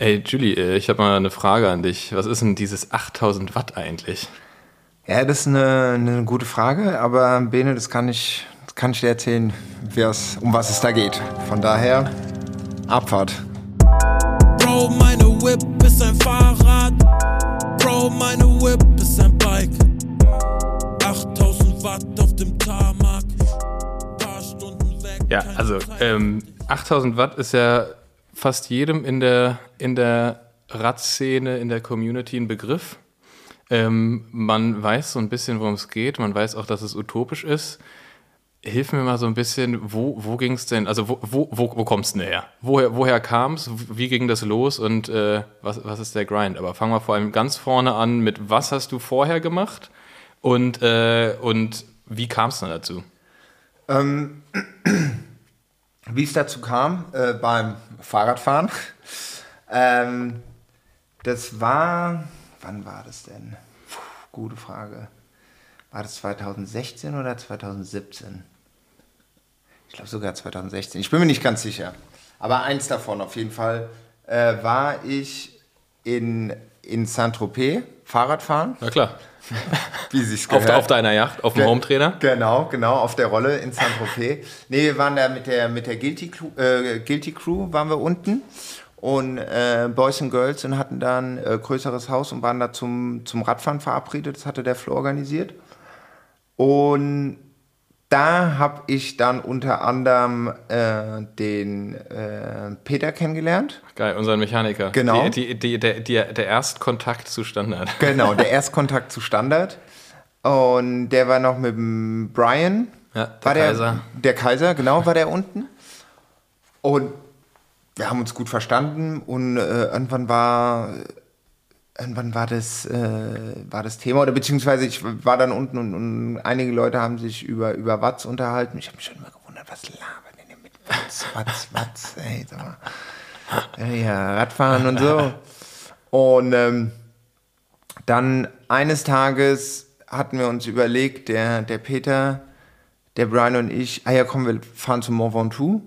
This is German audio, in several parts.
Ey, Julie, äh, ich habe mal eine Frage an dich. Was ist denn dieses 8000 Watt eigentlich? Ja, das ist eine, eine gute Frage, aber Bene, das kann ich, das kann ich dir erzählen, um was es da geht. Von daher, Abfahrt. Bro, meine Whip ist ein Fahrrad. Bro, meine Whip ist ein Bike. 8000 Watt auf dem Tarmac. Paar Stunden weg. Ja, also ähm, 8000 Watt ist ja fast jedem in der, in der Radszene, in der Community ein Begriff. Ähm, man weiß so ein bisschen, worum es geht. Man weiß auch, dass es utopisch ist. Hilf mir mal so ein bisschen, wo, wo ging es denn, also wo, wo, wo, kommst du her? Woher, woher kam es? Wie ging das los und äh, was, was ist der Grind? Aber fangen wir vor allem ganz vorne an mit, was hast du vorher gemacht und, äh, und wie kam es dann dazu? Ähm, wie es dazu kam, äh, beim Fahrradfahren. ähm, das war, wann war das denn? Puh, gute Frage. War das 2016 oder 2017? Ich glaube sogar 2016. Ich bin mir nicht ganz sicher. Aber eins davon auf jeden Fall äh, war ich in, in Saint-Tropez Fahrradfahren. Na klar. Wie sich's gehört. Auf, auf deiner Yacht, auf dem Ge Hometrainer? Genau, genau, auf der Rolle in Saint-Tropez. nee, wir waren da mit der, mit der Guilty, Crew, äh, Guilty Crew, waren wir unten und äh, Boys and Girls und hatten da ein äh, größeres Haus und waren da zum, zum Radfahren verabredet. Das hatte der Flo organisiert. Und da habe ich dann unter anderem äh, den äh, Peter kennengelernt. Geil, unseren Mechaniker. Genau. Die, die, die, der, der Erstkontakt zu Standard. Genau, der Erstkontakt zu Standard. Und der war noch mit dem Brian. Ja, der war Kaiser. Der, Kaiser, genau, war der unten. Und wir haben uns gut verstanden und äh, irgendwann war irgendwann war das, äh, war das Thema, oder beziehungsweise ich war dann unten und, und einige Leute haben sich über, über Watts unterhalten. Ich habe mich schon immer gewundert, was labern denn mit Watts, Watts, Watts, ey, sag mal. Ja, Radfahren und so. Und ähm, dann eines Tages hatten wir uns überlegt, der, der Peter, der Brian und ich, ah ja komm, wir fahren zum Mont Ventoux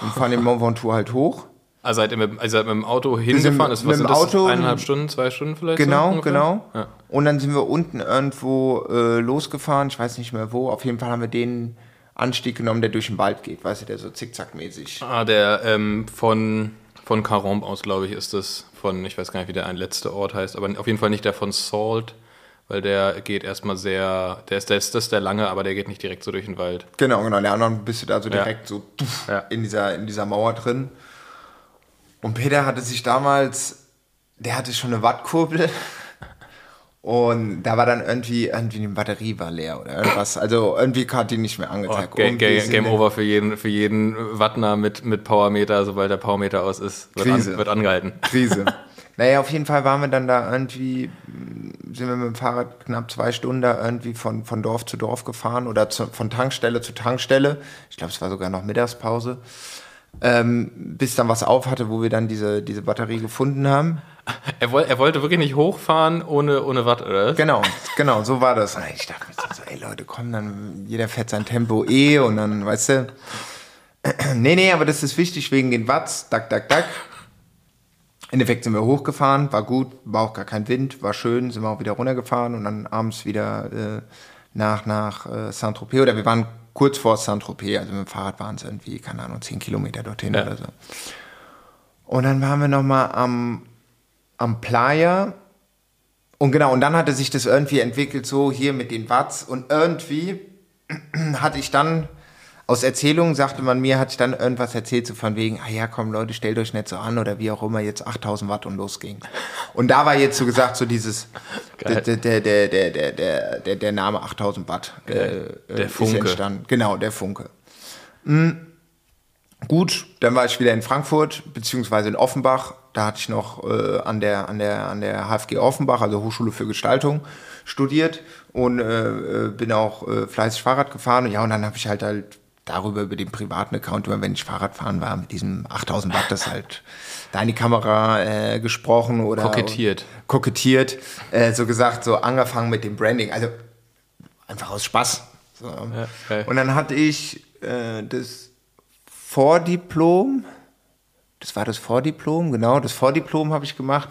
und fahren den Mont Ventoux halt hoch. Also seid ihr mit, also seid mit dem Auto hingefahren? Ist, was mit dem Auto, eineinhalb Stunden, zwei Stunden vielleicht? Genau, so genau. Ja. Und dann sind wir unten irgendwo äh, losgefahren, ich weiß nicht mehr wo. Auf jeden Fall haben wir den Anstieg genommen, der durch den Wald geht, weißt du, der so zickzackmäßig. Ah, der ähm, von, von Caron aus, glaube ich, ist das von, ich weiß gar nicht, wie der ein letzter Ort heißt, aber auf jeden Fall nicht der von Salt, weil der geht erstmal sehr, der ist, der ist das ist der lange, aber der geht nicht direkt so durch den Wald. Genau, genau. Der andere bist du da so direkt ja. so ja. in, dieser, in dieser Mauer drin. Und Peter hatte sich damals, der hatte schon eine Wattkurbel. Und da war dann irgendwie, irgendwie eine Batterie war leer oder irgendwas. Also irgendwie hat die nicht mehr angezeigt. Oh, Game, Game, Game Over für jeden, für jeden Wattner mit, mit Powermeter, sobald der Powermeter aus ist, wird, Krise. An, wird angehalten. Krise. naja, auf jeden Fall waren wir dann da irgendwie, sind wir mit dem Fahrrad knapp zwei Stunden da irgendwie von, von Dorf zu Dorf gefahren oder zu, von Tankstelle zu Tankstelle. Ich glaube, es war sogar noch Mittagspause ähm, bis dann was auf hatte, wo wir dann diese, diese Batterie gefunden haben. Er, woll, er wollte wirklich nicht hochfahren ohne, ohne Watt, oder? Genau, genau, so war das. Ich dachte mir so, ey Leute, komm, dann jeder fährt sein Tempo eh und dann, weißt du. nee, nee, aber das ist wichtig wegen den Watts, dack, dack, dack. Im Endeffekt sind wir hochgefahren, war gut, war auch gar kein Wind, war schön, sind wir auch wieder runtergefahren und dann abends wieder äh, nach, nach äh, Saint-Tropez oder wir waren kurz vor Saint-Tropez, also mit dem Fahrrad waren es irgendwie, keine Ahnung, 10 Kilometer dorthin ja. oder so. Und dann waren wir nochmal am, am Playa. Und genau, und dann hatte sich das irgendwie entwickelt, so hier mit den Watts. Und irgendwie hatte ich dann aus Erzählungen sagte man mir, hat dann irgendwas erzählt, so von wegen, ah ja, komm Leute, stellt euch nicht so an oder wie auch immer, jetzt 8000 Watt und losging. Und da war jetzt so gesagt, so dieses, der, der, der, der, der, der, der Name 8000 Watt äh, äh der Funke. ist entstanden. Genau, der Funke. Mhm. Gut, dann war ich wieder in Frankfurt, beziehungsweise in Offenbach. Da hatte ich noch äh, an, der, an, der, an der HFG Offenbach, also Hochschule für Gestaltung, studiert und äh, äh bin auch äh, fleißig Fahrrad gefahren. Ja, und dann habe ich halt halt darüber über den privaten Account, immer wenn ich Fahrrad fahren war, mit diesem 8000 Watt, das halt da in die Kamera äh, gesprochen oder kokettiert, kokettiert, äh, so gesagt, so angefangen mit dem Branding, also einfach aus Spaß. So. Ja, okay. Und dann hatte ich äh, das Vordiplom das war das Vordiplom, genau, das Vordiplom habe ich gemacht.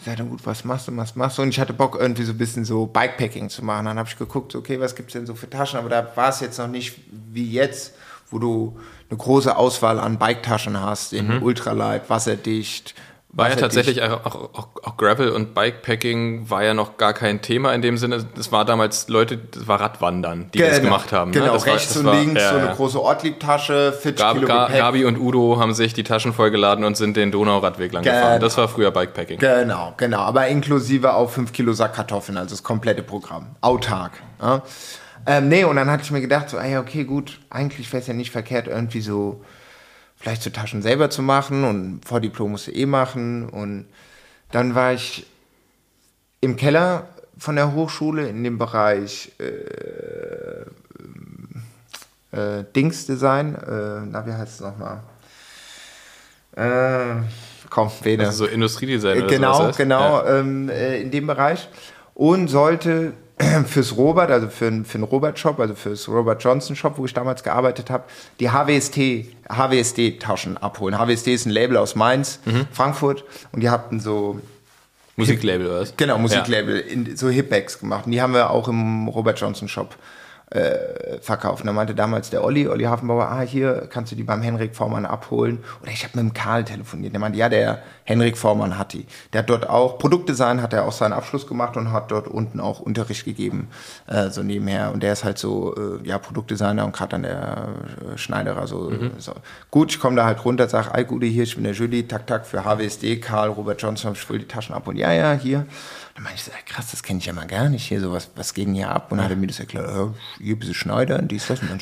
Ich sagte, gut, was machst du, was machst du? Und ich hatte Bock, irgendwie so ein bisschen so Bikepacking zu machen. Dann habe ich geguckt, okay, was gibt es denn so für Taschen? Aber da war es jetzt noch nicht wie jetzt, wo du eine große Auswahl an Biketaschen hast, in mhm. ultralight, wasserdicht, war ja tatsächlich auch, auch, auch, Gravel und Bikepacking war ja noch gar kein Thema in dem Sinne. Das war damals Leute, das war Radwandern, die genau, das gemacht haben. Ne? Genau, ne? rechts war, und war, links ja, so eine große Ortliebtasche, 40 Gab, Kilo Gepäck. Gabi und Udo haben sich die Taschen vollgeladen und sind den Donauradweg lang genau. gefahren. Das war früher Bikepacking. Genau, genau. Aber inklusive auch 5 Kilo Sack Kartoffeln, also das komplette Programm. Autark. Ja? Ähm, nee, und dann hatte ich mir gedacht, so, ey, okay, gut, eigentlich wäre es ja nicht verkehrt, irgendwie so vielleicht so Taschen selber zu machen und Vordiplom musste eh machen. Und dann war ich im Keller von der Hochschule in dem Bereich äh, äh, Dingsdesign. Äh, na, wie heißt es nochmal? Äh, komm, Bene. Also so Industriedesign oder Genau, sowas genau, ja. ähm, äh, in dem Bereich. Und sollte fürs Robert, also für, für den Robert-Shop, also fürs Robert Johnson-Shop, wo ich damals gearbeitet habe, die HWST, HWSD-Taschen abholen. HWSD ist ein Label aus Mainz, mhm. Frankfurt und die hatten so Musiklabel oder was? Genau, Musiklabel, ja. so Hip-Bags gemacht. Und die haben wir auch im Robert Johnson Shop äh, verkaufen. Da meinte damals der Olli, Olli Hafenbauer, ah, hier kannst du die beim Henrik Vormann abholen. Oder ich habe mit dem Karl telefoniert. Der meinte, ja, der Henrik Vormann hat die. Der hat dort auch, Produktdesign hat er auch seinen Abschluss gemacht und hat dort unten auch Unterricht gegeben, äh, so nebenher. Und der ist halt so, äh, ja, Produktdesigner und gerade an der äh, Schneiderer so, mhm. so. Gut, ich komme da halt runter, sag, ey, Gute, hier, ich bin der Julie, tak, tak, für HWSD, Karl, Robert Johnson, ich will die Taschen ab und ja, ja, hier. Dann meinte ich so, krass, das kenne ich ja mal gar nicht hier, so was, was geht denn hier ab? Und dann hat er mir das erklärt, äh, hier ein bisschen schneidern, dies, das. Und dann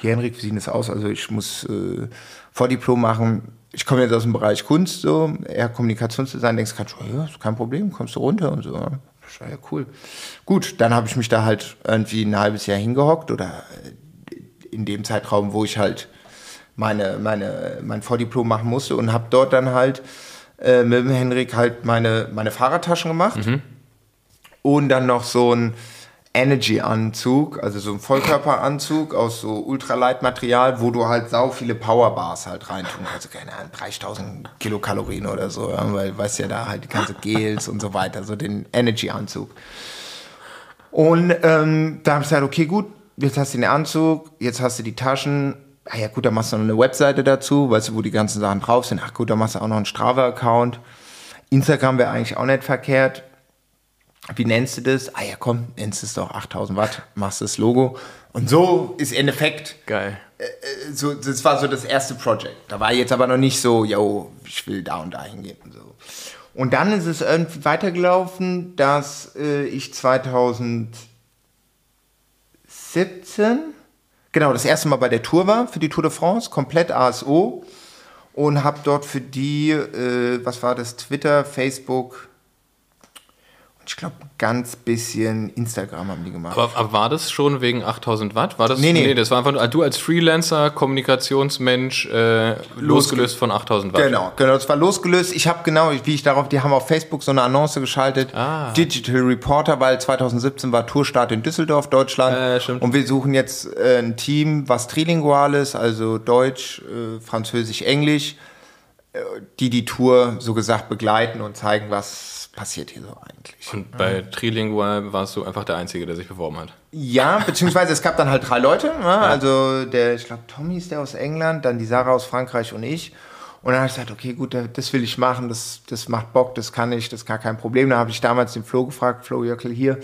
hier, Henrik, wie sieht das aus? Also ich muss äh, Vordiplom machen. Ich komme jetzt aus dem Bereich Kunst, so, eher Kommunikationsdesign, denkst du, ja, ist kein Problem, kommst du runter und so. Das war ja cool. Gut, dann habe ich mich da halt irgendwie ein halbes Jahr hingehockt oder in dem Zeitraum, wo ich halt meine, meine, mein Vordiplom machen musste und habe dort dann halt äh, mit dem Henrik halt meine, meine Fahrradtaschen gemacht. Mhm. Und dann noch so ein Energy-Anzug, also so ein Vollkörperanzug aus so Ultralight-Material, wo du halt sau viele Powerbars halt reintun kannst. Also keine Ahnung, 3000 Kilokalorien oder so, ja, weil weißt ja da halt die ganze Gels und so weiter, so den Energy-Anzug. Und ähm, da habe ich gesagt, okay, gut, jetzt hast du den Anzug, jetzt hast du die Taschen, ah ja gut, dann machst du noch eine Webseite dazu, weißt du, wo die ganzen Sachen drauf sind. Ach gut, dann machst du auch noch einen Strava-Account. Instagram wäre eigentlich auch nicht verkehrt. Wie nennst du das? Ah ja, komm, nennst es doch 8000 Watt, machst das Logo. Und so ist im Endeffekt. Geil. Äh, äh, so, das war so das erste Projekt. Da war jetzt aber noch nicht so, yo, ich will da und da hingehen und so. Und dann ist es irgendwie weitergelaufen, dass äh, ich 2017 genau, das erste Mal bei der Tour war, für die Tour de France, komplett ASO. Und habe dort für die, äh, was war das, Twitter, Facebook, ich glaube, ganz bisschen Instagram haben die gemacht. Aber, aber, war das schon wegen 8000 Watt? War das, nee, nee. nee das war einfach du als Freelancer, Kommunikationsmensch, äh, losgelöst von 8000 Watt. Genau, genau, das war losgelöst. Ich habe genau, wie ich darauf, die haben auf Facebook so eine Annonce geschaltet, ah. Digital Reporter, weil 2017 war Tourstart in Düsseldorf, Deutschland. Äh, und wir suchen jetzt äh, ein Team, was trilingual ist, also Deutsch, äh, Französisch, Englisch, äh, die die Tour so gesagt begleiten und zeigen, was passiert hier so eigentlich? Und bei Trilingual warst du einfach der Einzige, der sich beworben hat? Ja, beziehungsweise es gab dann halt drei Leute. Ne? Ja. Also der, ich glaube, Tommy ist der aus England, dann die Sarah aus Frankreich und ich. Und dann habe ich gesagt, okay, gut, das will ich machen, das, das macht Bock, das kann ich, das ist gar kein Problem. Da habe ich damals den Flo gefragt, Flo Jöckel hier,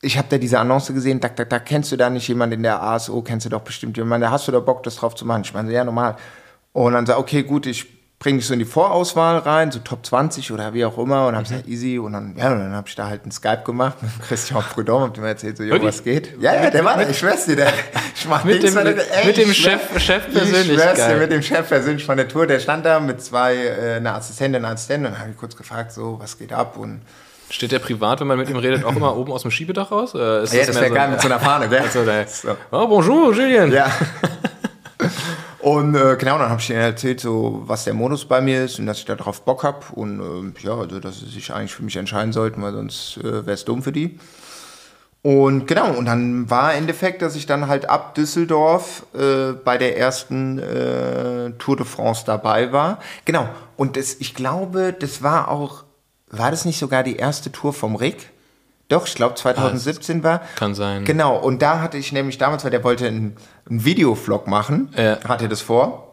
ich habe da diese Annonce gesehen, da, da, da kennst du da nicht jemanden in der ASO, kennst du doch bestimmt jemanden, da hast du da Bock, das drauf zu machen. Ich meine, ja, normal. Und dann sag okay, gut, ich bringe dich so in die Vorauswahl rein, so Top 20 oder wie auch immer und habe gesagt, mhm. easy und dann, ja, und dann habe ich da halt einen Skype gemacht mit Christian Prudhomme, hab dem erzählt, so, jo, was geht? Ja, ja, der war da, ich schwör's dir, der, ich mach mit dem, mit, ey, mit dem Chef, Chef persönlich, ich schwör's dir, mit dem Chef persönlich von der Tour, der stand da mit zwei, äh, einer Assistentin, einer Assistentin und habe ich kurz gefragt, so, was geht ab und Steht der privat, wenn man mit ihm redet, auch immer oben aus dem Schiebedach raus? Äh, ist ja, das wäre so, geil mit so einer Fahne, gell? Also, so. Oh, bonjour, Julien. Ja. Und äh, genau, dann habe ich ihnen erzählt, so was der Modus bei mir ist und dass ich da drauf Bock habe und äh, ja, also dass sie sich eigentlich für mich entscheiden sollten, weil sonst äh, wäre es dumm für die. Und genau, und dann war im Endeffekt, dass ich dann halt ab Düsseldorf äh, bei der ersten äh, Tour de France dabei war. Genau, und das, ich glaube, das war auch, war das nicht sogar die erste Tour vom Rick? Doch, ich glaube 2017 war. Kann sein. Genau, und da hatte ich nämlich damals, weil der wollte einen, einen Videovlog machen, Ja. hatte das vor.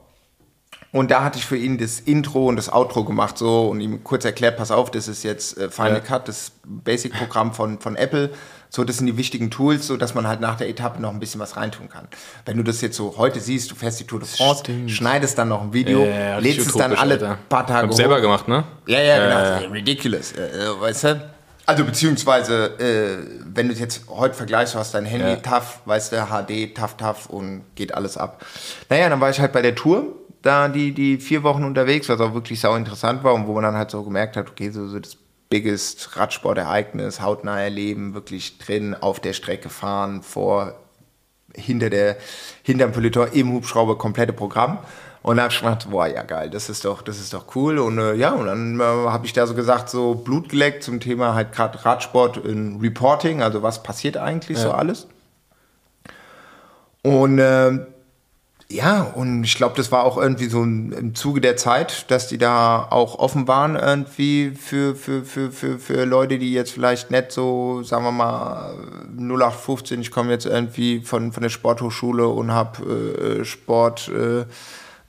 Und da hatte ich für ihn das Intro und das Outro gemacht so und ihm kurz erklärt, pass auf, das ist jetzt äh, Final Ja. Cut, das Basic-Programm von, von Apple. So, das sind die wichtigen Tools, so dass man halt nach der Etappe noch ein bisschen was reintun kann. Wenn du das jetzt so heute siehst, du fährst die Tour de France, Stimmt. schneidest dann noch ein Video, Ja, lädst es dann alle Alter. paar Tage Hab selber hoch. gemacht, ne? Ja, ja, genau. Äh, ridiculous, äh, äh, weißt du? Also beziehungsweise, äh, wenn du es jetzt heute vergleichst, du hast dein Handy Ja. tough, weißt du, HD, tough, tough und geht alles ab. Naja, dann war ich halt bei der Tour, da die, die vier Wochen unterwegs, was auch wirklich sau interessant war und wo man dann halt so gemerkt hat, okay, so, so das biggest Radsportereignis, hautnah erleben, wirklich drin, auf der Strecke fahren, vor, hinter der, hinterm Peloton, im Hubschrauber, komplette Programm. Und dann habe ich gedacht, boah, ja geil, das ist doch, das ist doch cool. Und äh, ja, und dann äh, habe ich da so gesagt, so Blut geleckt zum Thema halt gerade Radsport in Reporting, also was passiert eigentlich so Ja. alles. Und äh, ja, und ich glaube, das war auch irgendwie so ein, im Zuge der Zeit, dass die da auch offen waren irgendwie für, für, für, für, für Leute, die jetzt vielleicht nicht so, sagen wir mal, 0815, ich komme jetzt irgendwie von, von der Sporthochschule und habe äh, Sport, äh,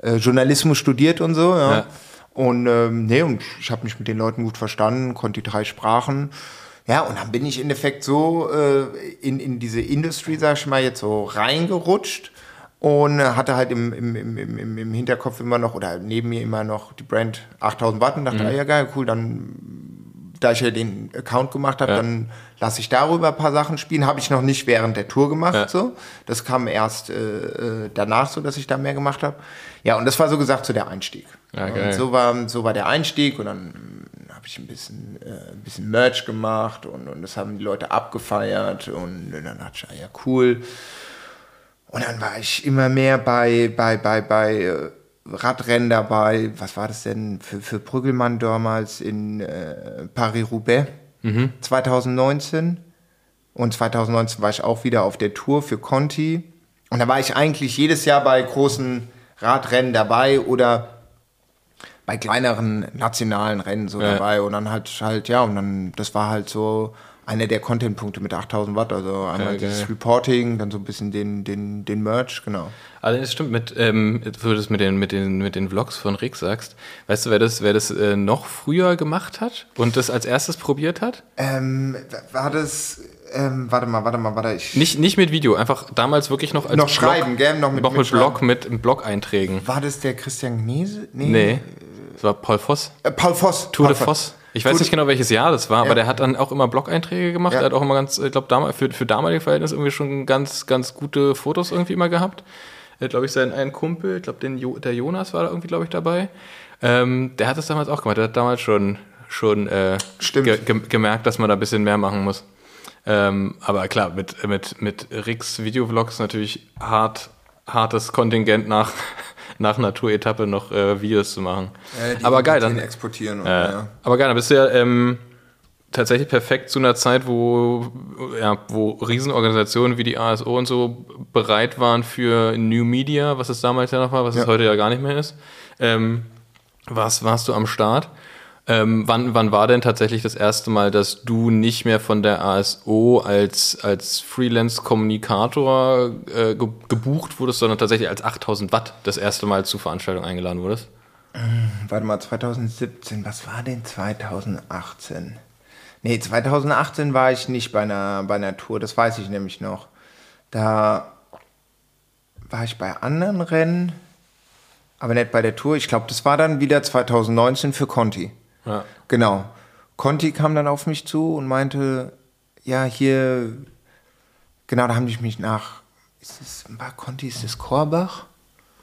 äh, Journalismus studiert und so, ja. Ja. Und ähm, nee, und ich habe mich mit den Leuten gut verstanden, konnte die drei Sprachen. Ja, und dann bin ich im Endeffekt so äh, in, in diese Industry, sag ich mal, jetzt so reingerutscht und hatte halt im, im, im, im, im- Hinterkopf immer noch oder neben mir immer noch die Brand 8000 Watt und dachte, ah, ja geil, cool, dann da ich ja den Account gemacht habe, Ja. dann lasse ich darüber ein paar Sachen spielen. Habe ich noch nicht während der Tour gemacht. Ja. So. Das kam erst äh, äh, danach so, dass ich da mehr gemacht habe. Ja, und das war so gesagt so der Einstieg. Ja, und so war, so war der Einstieg und dann mm, habe ich ein bisschen, äh, ein bisschen Merch gemacht und, und das haben die Leute abgefeiert und dann dachte ich, ah, ja cool. Und dann war ich immer mehr bei, bei, bei, bei äh, Radrennen dabei. Was war das denn für, für Brüggelmann damals in äh, Paris-Roubaix 2019? Und 2019 war ich auch wieder auf der Tour für Conti. Und da war ich eigentlich jedes Jahr bei großen Radrennen dabei oder bei kleineren nationalen Rennen so Ja. dabei. Und dann halt, halt, ja, und dann, das war halt so einer der Content-Punkte mit 8000 Watt. Also einmal geil. dieses Reporting, dann so ein bisschen den, den, den Merch, genau. Also das stimmt, mit, ähm, wo du das mit den, mit, den, mit den Vlogs von Rick sagst. Weißt du, wer das, wer das äh, noch früher gemacht hat und das als erstes probiert hat? Ähm, war das, ähm, warte mal, warte mal, warte, ich. Nicht, nicht mit Video, einfach damals wirklich noch als Noch schreiben, gell? Noch mit- noch mit mit Blog, mit Blog-Einträgen. War das der Christian Gnese? Nee, das war Paul Voss. Äh, Paul Voss. Tour Paul de Voss. Ich weiß Tour nicht genau, welches Jahr das war, Ja. aber der hat dann auch immer Blog-Einträge gemacht. Ja. Er hat auch immer ganz, ich glaube, damals, für, für damalige Verhältnisse irgendwie schon ganz, ganz gute Fotos irgendwie immer gehabt. Er hat, glaube ich, seinen einen Kumpel, ich glaube, jo der Jonas war da irgendwie, glaube ich, dabei. Ähm, der hat das damals auch gemacht. Der hat damals schon, schon äh, ge ge gemerkt, dass man da ein bisschen mehr machen muss. Ähm, aber klar, mit, mit, mit Ricks Videovlogs natürlich hart, hartes Kontingent nach, nach Naturetappe noch äh, Videos zu machen. Äh, aber geil, dann, exportieren. Und, ja. Aber geil, dann bist du ja ähm, tatsächlich perfekt zu einer Zeit, wo, ja, wo Riesenorganisationen wie die ASO und so bereit waren für New Media, was es damals ja noch war, was es Ja. heute ja gar nicht mehr ist. Ähm, warst, warst du am Start? Ähm, wann, wann war denn tatsächlich das erste Mal, dass du nicht mehr von der ASO als, als Freelance-Kommunikator äh, ge gebucht wurdest, sondern tatsächlich als 8000 Watt das erste Mal zur Veranstaltung eingeladen wurdest? Warte mal, 2017, was war denn 2018? Nee, 2018 war ich nicht bei einer, bei einer Tour, das weiß ich nämlich noch. Da war ich bei anderen Rennen, aber nicht bei der Tour. Ich glaube, das war dann wieder 2019 für Conti. Ja. Genau. Conti kam dann auf mich zu und meinte, ja, hier, genau, da haben die mich nach, ist das, war Conti, ist das Korbach?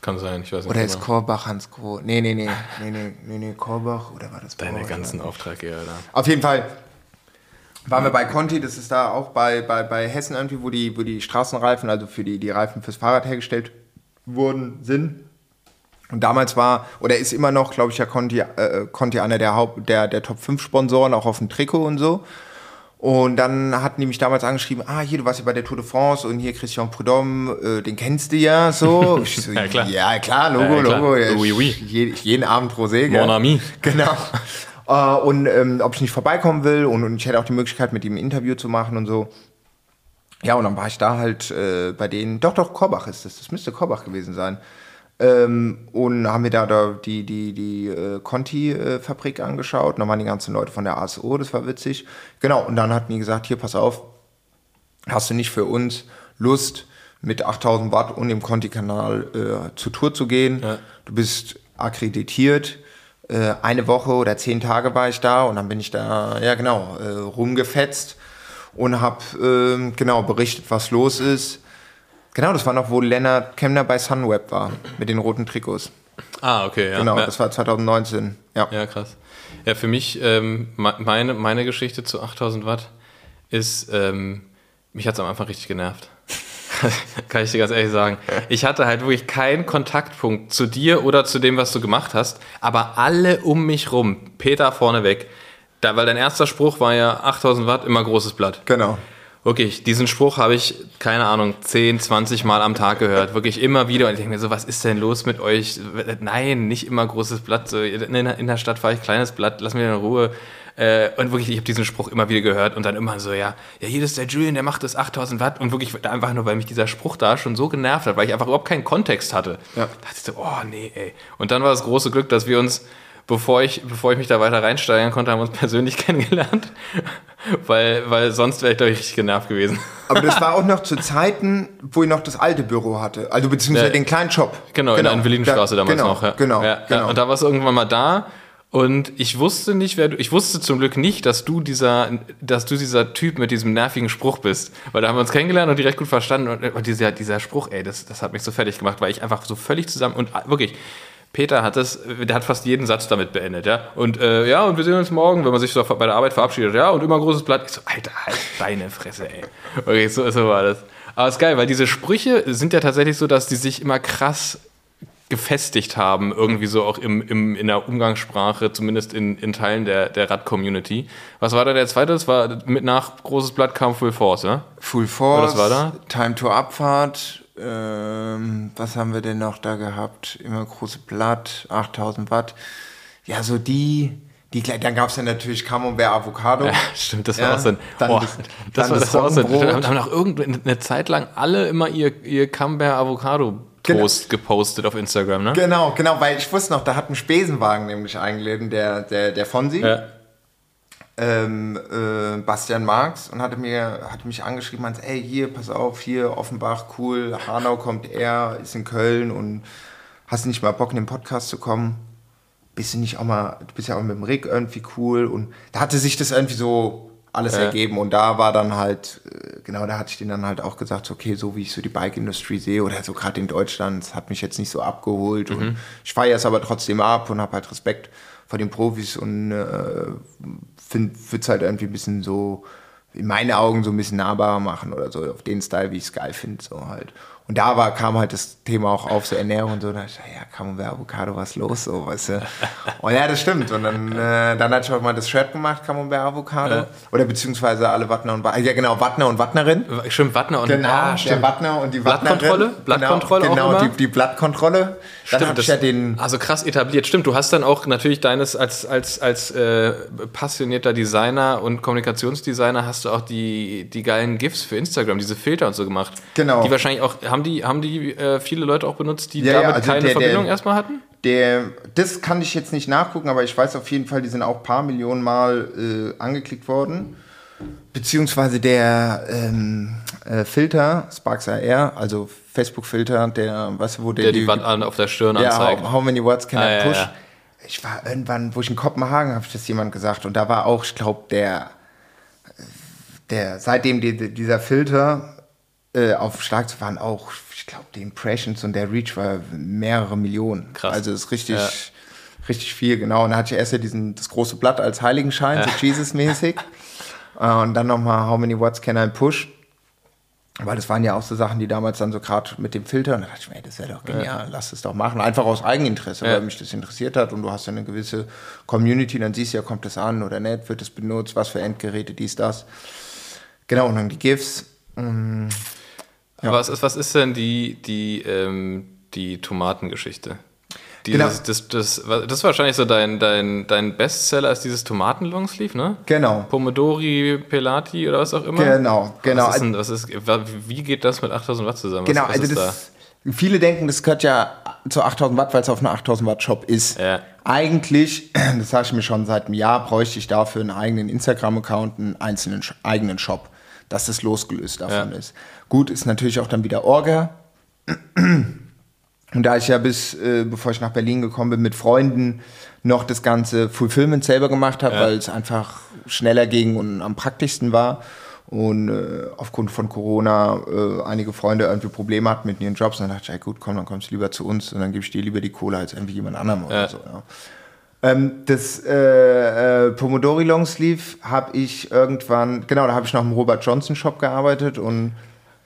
Kann sein, ich weiß nicht. Oder ist genau. Korbach Hans Gro? Nee, nee, nee, nee, nee, nee, nee, Korbach, oder war das Deine Bauer, ganzen oder? Auftraggeber da. Auf jeden Fall waren wir bei Conti, das ist da auch bei, bei, bei Hessen irgendwie, wo die, wo die Straßenreifen, also für die, die Reifen fürs Fahrrad hergestellt wurden, sind. Und damals war, oder ist immer noch, glaube ich, ja Conti, äh, Conti einer der, Haupt, der, der Top 5 Sponsoren, auch auf dem Trikot und so. Und dann hatten die mich damals angeschrieben, ah, hier, du warst ja bei der Tour de France und hier Christian Prudhomme, äh, den kennst du ja so. Ich so Ja, klar. Ja, klar, Logo, Ja, klar. Logo. Ja, Oui, oui. je- jeden Abend Rosé. gell? Mon ami. Genau. Äh, und ähm, ob ich nicht vorbeikommen will und, und ich hätte auch die Möglichkeit, mit ihm ein Interview zu machen und so. Ja, und dann war ich da halt äh, bei denen, doch, doch, Korbach ist das, das müsste Korbach gewesen sein. Ähm, und haben wir da, da die, die, die äh, Conti-Fabrik angeschaut. Und da waren die ganzen Leute von der ASO, das war witzig. Genau, und dann hatten die gesagt, hier, pass auf, hast du nicht für uns Lust, mit 8000 Watt und dem Conti-Kanal äh, zur Tour zu gehen? Ja. Du bist akkreditiert. Äh, eine Woche oder zehn Tage war ich da und dann bin ich da, ja genau, äh, rumgefetzt und habe ähm, genau berichtet, was los ist. Genau, das war noch, wo Lennart Kemner bei Sunweb war, mit den roten Trikots. Ah, okay, ja. Genau, ja. das war 2019. Ja. Ja, krass. Ja, für mich, ähm, me- meine, meine Geschichte zu 8000 Watt ist, ähm, mich hat es am Anfang richtig genervt. Kann ich dir ganz ehrlich sagen. Ich hatte halt wirklich keinen Kontaktpunkt zu dir oder zu dem, was du gemacht hast, aber alle um mich rum, Peter vorneweg, da, weil dein erster Spruch war ja 8000 Watt, immer großes Blatt. Genau. Wirklich, diesen Spruch habe ich, keine Ahnung, 10, 20 Mal am Tag gehört. Wirklich immer wieder. Und ich denke mir so, was ist denn los mit euch? Nein, nicht immer großes Blatt. So, In der, Stadt fahre ich kleines Blatt, lass mich in Ruhe. Äh, Und wirklich, ich habe diesen Spruch immer wieder gehört und dann immer so, ja, ja, hier ist der Julian, der macht das 8000 Watt. Und wirklich einfach nur, weil mich dieser Spruch da schon so genervt hat, weil ich einfach überhaupt keinen Kontext hatte. Ja. Da dachte ich so, oh nee, ey. Und dann war das große Glück, dass wir uns, bevor ich, bevor ich mich da weiter reinsteigern konnte, haben wir uns persönlich kennengelernt. weil, weil sonst wäre ich, glaube ich, richtig genervt gewesen. Aber das war auch noch zu Zeiten, wo ich noch das alte Büro hatte. Also beziehungsweise Ja. den kleinen Shop. Genau, in der Willinstraße Da- damals genau, noch. Ja. Genau, ja, genau. Und da warst du irgendwann mal da. Und ich wusste nicht, wer du. Ich wusste zum Glück nicht, dass du dieser, dass du dieser Typ mit diesem nervigen Spruch bist. Weil da haben wir uns kennengelernt und direkt gut verstanden. Und, und dieser, dieser Spruch, ey, das, das hat mich so fertig gemacht, weil ich einfach so völlig zusammen und ah, wirklich. Peter hat das, der hat fast jeden Satz damit beendet, ja. Und äh, ja, und wir sehen uns morgen, wenn man sich so bei der Arbeit verabschiedet, ja, und immer großes Blatt. Ich so, Alter, halt deine Fresse, ey. Okay, so, so war das. Aber es ist geil, weil diese Sprüche sind ja tatsächlich so, dass die sich immer krass gefestigt haben, irgendwie so auch im, im, in der Umgangssprache, zumindest in, in Teilen der, der Rad-Community. Was war da der zweite? Das war mit nach Großes Blatt kam Full Force, ja? Full Force, Was war da? Time to Abfahrt, ähm, was haben wir denn noch da gehabt? Immer große Blatt, 8000 Watt. Ja, so die, die gleich- dann gab es ja natürlich Camembert Avocado. Ja, stimmt, das war Ja, auch so ein. dann oh, das- das, dann war, das das war auch so ein. Haben auch irgendeine Zeit lang alle immer ihr, ihr Camembert Avocado Toast gepostet auf Instagram, ne? Genau, genau, weil ich wusste noch, da hat ein Spesenwagen nämlich eingeladen, der, der, der Fonsi. Ja. Ähm, äh, Bastian Marx und hatte mir hatte mich angeschrieben, meinte, ey, hier, pass auf, hier, Offenbach, cool, Hanau kommt er, ist in Köln und hast nicht mal Bock, in den Podcast zu kommen? Bist du nicht auch mal, du bist ja auch mit dem Rick irgendwie cool und da hatte sich das irgendwie so alles Ja. ergeben und da war dann halt, äh, genau, da hatte ich denen dann halt auch gesagt, okay, so wie ich so die Bike-Industrie sehe oder so gerade in Deutschland, das hat mich jetzt nicht so abgeholt und ich feiere es aber trotzdem ab und habe halt Respekt vor den Profis und äh, finde es halt irgendwie ein bisschen so, in meinen Augen so ein bisschen nahbarer machen oder so, auf den Style, wie ich es geil finde, so halt. Und da war, kam halt das Thema auch auf, so Ernährung und so, da dachte ich, ja, Camembert Avocado, was los, so, weißt du. Und ja, das stimmt. Und dann, äh, dann hatte ich auch mal das Shirt gemacht, Camembert Avocado. Ja. Oder beziehungsweise alle Wattner und Wattner, ja genau, Wattner und Wattnerin. Stimmt, Wattner und Genau, ah, der stimmt. Wattner und die Wattnerin. Blattkontrolle? Blattkontrolle genau, auch genau immer? Die, die Blattkontrolle. Stimmt, das, ja den, also krass etabliert. Stimmt, du hast dann auch natürlich deines als, als, als äh, passionierter Designer und Kommunikationsdesigner hast du auch die, die geilen GIFs für Instagram, diese Filter und so gemacht. Genau. Die wahrscheinlich auch, haben die, haben die äh, viele Leute auch benutzt, die Ja, ja, damit also keine der- Verbindung der- erstmal hatten? Der, das kann ich jetzt nicht nachgucken, aber ich weiß auf jeden Fall, die sind auch ein paar Millionen Mal äh, angeklickt worden. Beziehungsweise der ähm, äh, Filter, Sparks AR, also Facebook-Filter, der, weißt du, wo der, Der die Watt an, auf der Stirn ja, anzeigt. how, how many watts can Ah, I ja, push? ja. Ich war irgendwann, wo ich in Kopenhagen, habe ich das jemand gesagt und da war auch, ich glaube, der, der, seitdem die, die- dieser Filter äh, auf Schlag zu waren, auch, ich glaube, die Impressions und der Reach war mehrere Millionen. Krass. Also ist richtig, Ja. richtig viel, genau. Und da hatte ich erst ja diesen, das große Blatt als Heiligenschein, so Jesus-mäßig. Äh, und dann nochmal, how many watts can I push? Weil das waren ja auch so Sachen, die damals dann so gerade mit dem Filter, und da dachte ich mir, ey, das wäre doch genial, ja. lass es doch machen. Einfach aus Eigeninteresse, ja. weil mich das interessiert hat und du hast ja eine gewisse Community, dann siehst du ja, kommt das an oder nicht, wird es benutzt, was für Endgeräte, dies, das. Genau, und dann die GIFs. Mm, ja. was, ist, was ist denn die, die, ähm, die Tomatengeschichte? Dieses, genau. Das, das, das, ist wahrscheinlich so dein, dein, dein Bestseller ist dieses Tomaten-Longsleeve, ne? Genau. Pomodori, Pelati oder was auch immer. Genau, genau. Was ist denn, was ist, wie geht das mit 8000 Watt zusammen? Genau, was, was also das, da? viele denken, das gehört ja zu 8000 Watt, weil es auf einem 8000 Watt Shop ist. Ja. Eigentlich, das sage ich mir schon seit einem Jahr, bräuchte ich dafür einen eigenen Instagram-Account, einen einzelnen eigenen Shop, dass das losgelöst davon ja. ist. Gut, ist natürlich auch dann wieder Orga. Und da ich ja bis, äh, bevor ich nach Berlin gekommen bin, mit Freunden noch das ganze Fulfillment selber gemacht habe, ja. weil es einfach schneller ging und am praktischsten war. Und äh, aufgrund von Corona äh, einige Freunde irgendwie Probleme hatten mit ihren Jobs. Und dann dachte ich, ey, gut, komm, dann kommst du lieber zu uns und dann gebe ich dir lieber die Kohle als irgendwie jemand anderem ja. oder so. Ja. Ähm, das äh, äh, Pomodori Longsleeve habe ich irgendwann, genau, da habe ich noch im Robert Johnson Shop gearbeitet und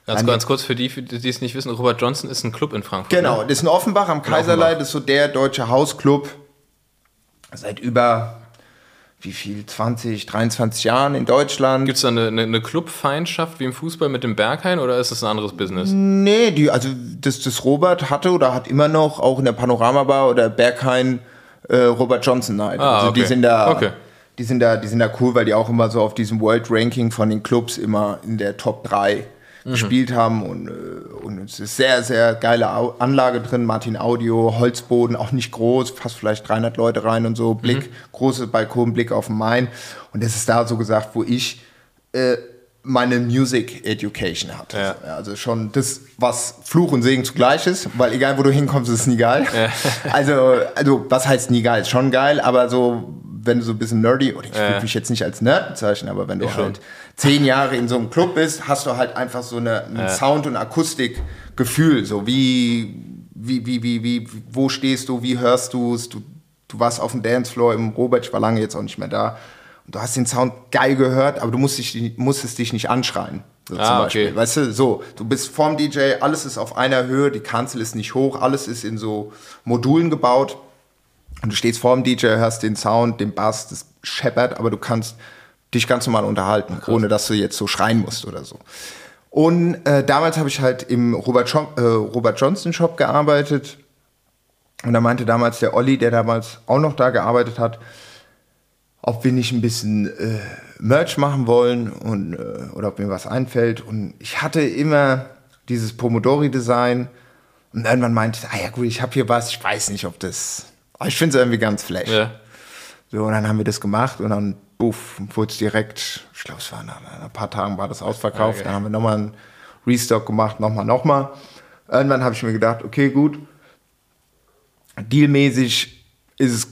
Ganz, ganz kurz für die, die, es nicht wissen, Robert Johnson ist ein Club in Frankfurt. Genau, ne? das ist in Offenbach am Kaiserlei, das ist so der deutsche Hausclub seit über wie viel, 20, 23 Jahren in Deutschland. Gibt es da eine, eine, eine Clubfeindschaft wie im Fußball mit dem Berghain oder ist das ein anderes Business? Nee, die, also das, das Robert hatte oder hat immer noch auch in der Panoramabar oder Berghain äh, Robert Johnson Night. Ah, also okay. die sind da. Okay. Die sind, da, die sind da cool, weil die auch immer so auf diesem World Ranking von den Clubs immer in der Top 3 mhm. gespielt haben und, äh, und es ist sehr, sehr geile Anlage drin, Martin Audio, Holzboden, auch nicht groß, fast vielleicht 300 Leute rein und so, Blick, mhm. große Balkon, Blick auf den Main und das ist da so gesagt, wo ich äh, meine Music Education hatte. Ja. Also schon das, was Fluch und Segen zugleich ist, weil egal wo du hinkommst, ist es nie geil. Ja. Also, also was heißt nie geil? Ist schon geil, aber so, wenn du so ein bisschen nerdy, oder ich ja. würde mich jetzt nicht als Nerd bezeichnen, aber wenn du ich halt schon zehn Jahre in so einem Club bist, hast du halt einfach so eine, ein ja. Sound- und Akustikgefühl. So wie, wie, wie, wie, wie, wo stehst du, wie hörst du es? Du, du warst auf dem Dancefloor im Robert, ich war lange jetzt auch nicht mehr da. Und du hast den Sound geil gehört, aber du musst dich, musstest dich nicht anschreien. So ah, zum Beispiel. Okay. Weißt du, so, du bist vorm DJ, alles ist auf einer Höhe, die Kanzel ist nicht hoch, alles ist in so Modulen gebaut. Und du stehst vorm DJ, hörst den Sound, den Bass, das scheppert, aber du kannst dich ganz normal unterhalten, Krass. ohne dass du jetzt so schreien musst oder so. Und äh, damals habe ich halt im Robert, jo äh, Robert Johnson Shop gearbeitet. Und da meinte damals der Olli, der damals auch noch da gearbeitet hat, ob wir nicht ein bisschen äh, Merch machen wollen und, äh, oder ob mir was einfällt. Und ich hatte immer dieses Pomodori-Design. Und irgendwann meinte ich, ah ja gut, ich habe hier was, ich weiß nicht, ob das... Aber ich finde es irgendwie ganz flash. Ja. So, und dann haben wir das gemacht und dann buff, wurde es direkt, ich glaube, es war nach ein paar Tagen war das ausverkauft. Okay. Dann haben wir nochmal einen Restock gemacht, nochmal, nochmal. Irgendwann habe ich mir gedacht, okay, gut, dealmäßig ist es,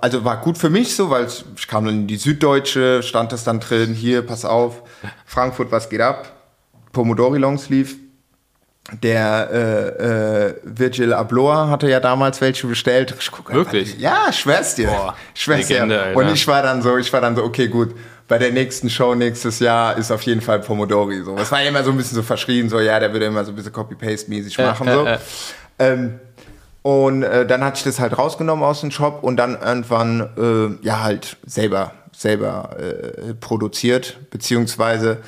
also war gut für mich so, weil ich kam dann in die Süddeutsche, stand das dann drin, hier, pass auf, Frankfurt, was geht ab? Pomodori Longsleeve, der äh, äh, Virgil Abloh hatte ja damals welche bestellt. Ich guck, Wirklich? Ja, schwör's dir. Boah, schwör's dir. Und ich war dann so, ich war dann so, okay, gut. Bei der nächsten Show nächstes Jahr ist auf jeden Fall Pomodori so. Es war ja immer so ein bisschen so verschrien, so ja, der würde immer so ein bisschen Copy-Paste-mäßig machen. so. Ähm, und äh, dann hatte ich das halt rausgenommen aus dem Shop und dann irgendwann äh, ja halt selber selber äh, produziert, beziehungsweise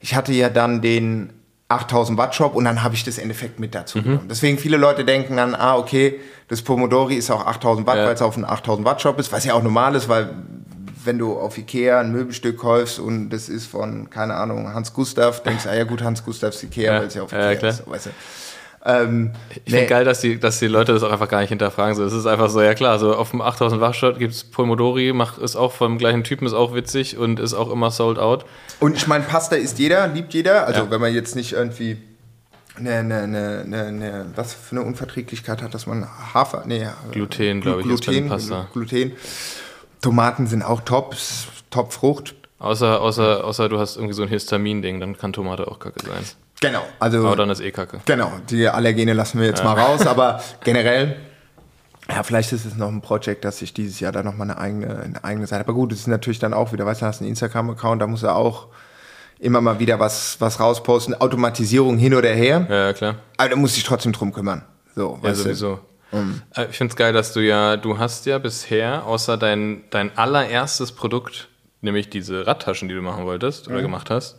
ich hatte ja dann den 8000 Watt Shop und dann habe ich das Endeffekt mit dazu mhm. genommen. Deswegen viele Leute denken dann, ah, okay, das Pomodori ist auch 8000 Watt, ja. weil es auf einem 8000 Watt Shop ist, was ja auch normal ist, weil wenn du auf Ikea ein Möbelstück kaufst und das ist von, keine Ahnung, Hans Gustav, denkst du, ah ja gut, Hans Gustavs Ikea, ja. weil es ja auf Ikea ja, ist. Weißt du? Ähm, ich nee. finde geil, dass die, dass die Leute das auch einfach gar nicht hinterfragen. So, es ist einfach so, ja klar, so auf dem 8000 Watt gibt es Pomodori, macht, ist auch vom gleichen Typen, ist auch witzig und ist auch immer sold out. Und ich meine, Pasta isst jeder, liebt jeder. Also ja. wenn man jetzt nicht irgendwie eine, eine, eine, eine, was für eine Unverträglichkeit hat, dass man Hafer, nee, Gluten, glaube ich, Gluten, Pasta. Gluten. Tomaten sind auch top, top Frucht. Außer, außer, außer du hast irgendwie so ein Histamin-Ding, dann kann Tomate auch kacke sein. Genau. Also, aber dann ist eh kacke. Genau, die Allergene lassen wir jetzt ja. mal raus, aber generell, ja, vielleicht ist es noch ein Projekt, dass ich dieses Jahr da nochmal eine eigene, eine eigene Seite. Aber gut, es ist natürlich dann auch wieder, weißt du, hast einen Instagram-Account, da muss er auch immer mal wieder was, was rausposten, Automatisierung hin oder her. Ja, klar. Aber da muss ich trotzdem drum kümmern. So, Ja, weißt du? sowieso. Äh, Ich finde es geil, dass du ja, du hast ja bisher, außer dein, dein allererstes Produkt, nämlich diese Radtaschen, die du machen wolltest oder gemacht hast,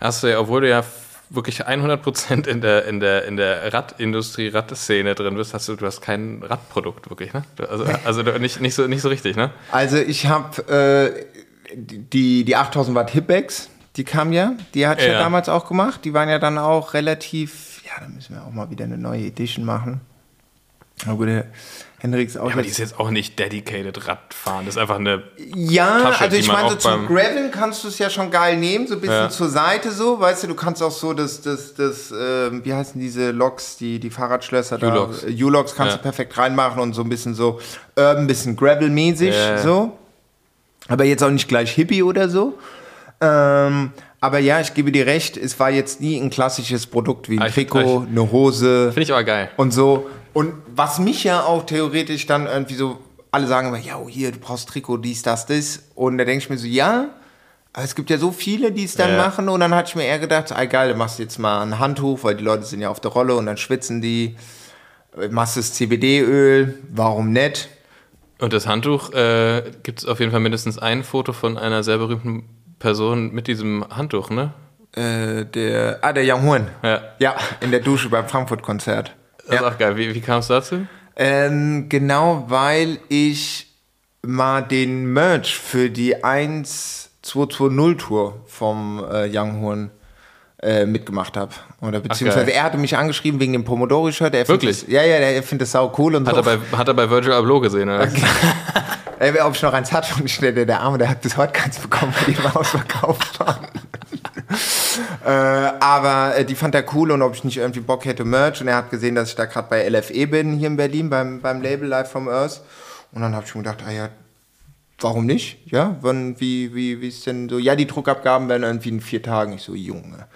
hast du ja, obwohl du ja wirklich 100% in der, in der, in der Radindustrie, Radszene drin bist, hast du, du hast kein Radprodukt wirklich, ne? Also, also nicht, nicht, so, nicht so richtig, ne? Also ich habe äh, die, die 8000 Watt Hipbags, die kam ja, die ich ja. Ja. damals auch gemacht. Die waren ja dann auch relativ, ja, da müssen wir auch mal wieder eine neue Edition machen. Aber gut, der Henrik ist auch Ja, aber die ist jetzt auch nicht dedicated Radfahren, das ist einfach eine, Ja, Tasche, also ich meine, so zum Graveln kannst du es ja schon geil nehmen, so ein bisschen Ja. zur Seite so, weißt du, du kannst auch so das, das, das, ähm, wie heißen diese Loks, die, die Fahrradschlösser da? U-Loks. Äh, U-Loks kannst Ja. du perfekt reinmachen und so ein bisschen so, urban, ein bisschen Gravel-mäßig, Ja. so. Aber jetzt auch nicht gleich Hippie oder so. Ähm, aber ja, ich gebe dir recht, es war jetzt nie ein klassisches Produkt wie ein Ah, ich- Trikot, eine Hose finde ich aber geil. und so. Und was mich ja auch theoretisch dann irgendwie so, alle sagen immer, ja, oh, hier, du brauchst Trikot, dies, das, das. Und da denke ich mir so, ja, aber es gibt ja so viele, die es dann Ja. machen. Und dann hatte ich mir eher gedacht, geil, du machst jetzt mal ein Handtuch, weil die Leute sind ja auf der Rolle und dann schwitzen die. Machst das CBD-Öl, warum nicht? Und das Handtuch äh, gibt es auf jeden Fall mindestens ein Foto von einer sehr berühmten Person mit diesem Handtuch, ne? Äh, der, ah, der Young Horn. Ja. Ja, in der Dusche beim Frankfurt-Konzert. Das ist auch geil. Wie, wie kam es dazu? Ähm, genau, weil ich mal den Merch für die 1220 Tour vom äh, Young Horn äh, mitgemacht habe. Oder beziehungsweise er hatte mich angeschrieben wegen dem Pomodori-Shirt. Er Wirklich? Das, ja, ja, der findet das sau cool und Hat so. er bei, hat er bei Virgil Abloh gesehen, oder? Ey, ob ich noch eins hatte und ich, der, der Arme, der hat bis heute keins bekommen, weil die immer ausverkauft waren. Äh, aber äh, die fand er cool und ob ich nicht irgendwie Bock hätte Merch und er hat gesehen, dass ich da gerade bei LFE bin hier in Berlin beim, beim Label Live from Earth und dann habe ich mir gedacht, ah ja, warum nicht? Ja, wann, wie, wie, wie ist denn so? Ja, die Druckabgaben werden irgendwie in vier Tagen. Ich so, Junge.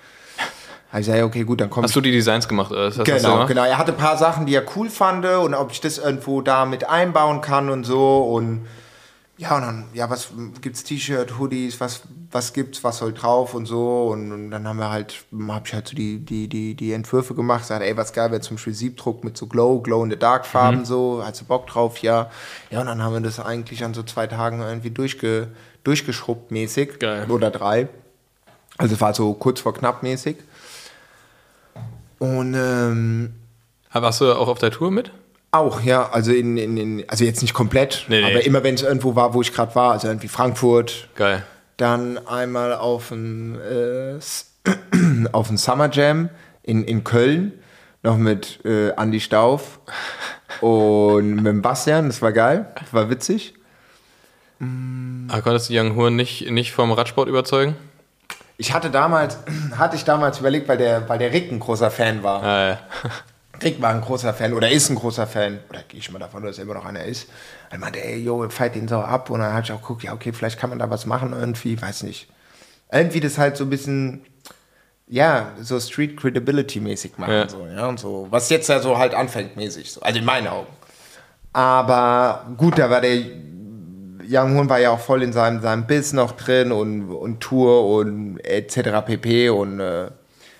Also ja, okay, gut, dann komm Hast du die Designs gemacht? Das Genau, genau. Er hatte ein paar Sachen, die er cool fand und ob ich das irgendwo da mit einbauen kann und so. Und ja, und dann, ja, was gibt's T-Shirt, Hoodies, was, was gibt's, was soll drauf und so. Und, und dann haben wir halt, hab ich halt so die, die, die, die Entwürfe gemacht, gesagt, ey, was geil wäre zum Beispiel Siebdruck mit so Glow, Glow in the Dark Farben, Mhm. so, hast du Bock drauf, ja. Ja, und dann haben wir das eigentlich an so zwei Tagen irgendwie durchge, durchgeschrubbt mäßig. Geil. Oder drei. Also es war so kurz vor knapp mäßig. Und ähm, Warst du auch auf der Tour mit? Auch, ja, also in, in, in also jetzt nicht komplett, Nee, nee. aber immer wenn es irgendwo war, wo ich gerade war, also irgendwie Frankfurt, Geil. dann einmal auf ein, äh, auf Summer Jam in, in Köln, noch mit äh, Andy Stauf und mit dem Bastian, das war geil, das war witzig. Aber konntest du Young Horn nicht, nicht vom Radsport überzeugen? Ich hatte damals, hatte ich damals überlegt, weil der, weil der Rick ein großer Fan war. Ah, ja. Rick war ein großer Fan oder ist ein großer Fan, oder gehe ich mal davon, dass er immer noch einer ist. Er meinte, ey, yo, fight den so ab. Und dann habe ich auch geguckt, ja, okay, vielleicht kann man da was machen irgendwie, weiß nicht. Irgendwie das halt so ein bisschen, ja, so Street Credibility mäßig machen, Ja. so, ja, und so. Was jetzt ja so halt anfängt mäßig, so. also in meinen Augen. Aber gut, da war der Young Horn war ja auch voll in seinem, seinem Biss noch drin und, und Tour und etc. pp. Und äh,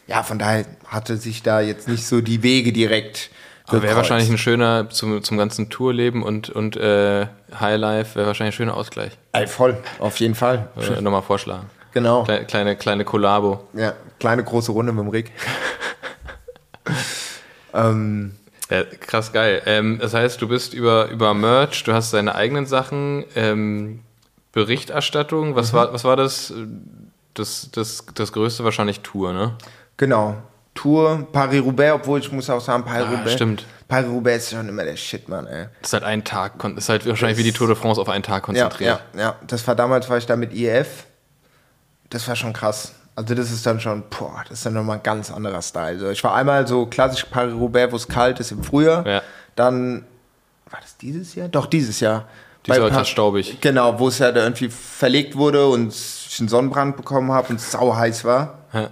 ja, von daher hatte sich da jetzt nicht so die Wege direkt. Aber wäre wahrscheinlich ein schöner, zum, zum ganzen Tourleben und, und äh, Highlife, wäre wahrscheinlich ein schöner Ausgleich. Ey, voll, auf jeden Fall. Äh, Nochmal vorschlagen. Genau. Kleine, kleine, kleine Kollabo. Ja, kleine große Runde mit dem Rick. ähm, Ja, krass geil. Ähm, das heißt, du bist über, über Merch, du hast deine eigenen Sachen, ähm, Berichterstattung. Was, war, was war das? das? Das das Größte wahrscheinlich Tour, ne? Genau. Tour, Paris-Roubaix, obwohl ich muss auch sagen, Paris-Roubaix. Ah, stimmt. Paris-Roubaix ist schon immer der Shit, Mann, ey. Das ist halt ein Tag, ist halt wahrscheinlich wie die Tour de France auf einen Tag Ja, konzentriert. ja, ja. Das war damals, war ich da mit IF. Das war schon krass. Also das ist dann schon, boah, das ist dann nochmal ein ganz anderer Style. Also ich war einmal so klassisch Paris-Roubaix, wo es kalt ist im Frühjahr. Ja. Dann, war das dieses Jahr? Doch, dieses Jahr. Dieses Jahr krass Pa- staubig. Genau, wo es ja da irgendwie verlegt wurde und ich einen Sonnenbrand bekommen habe und es sau heiß war. Ja.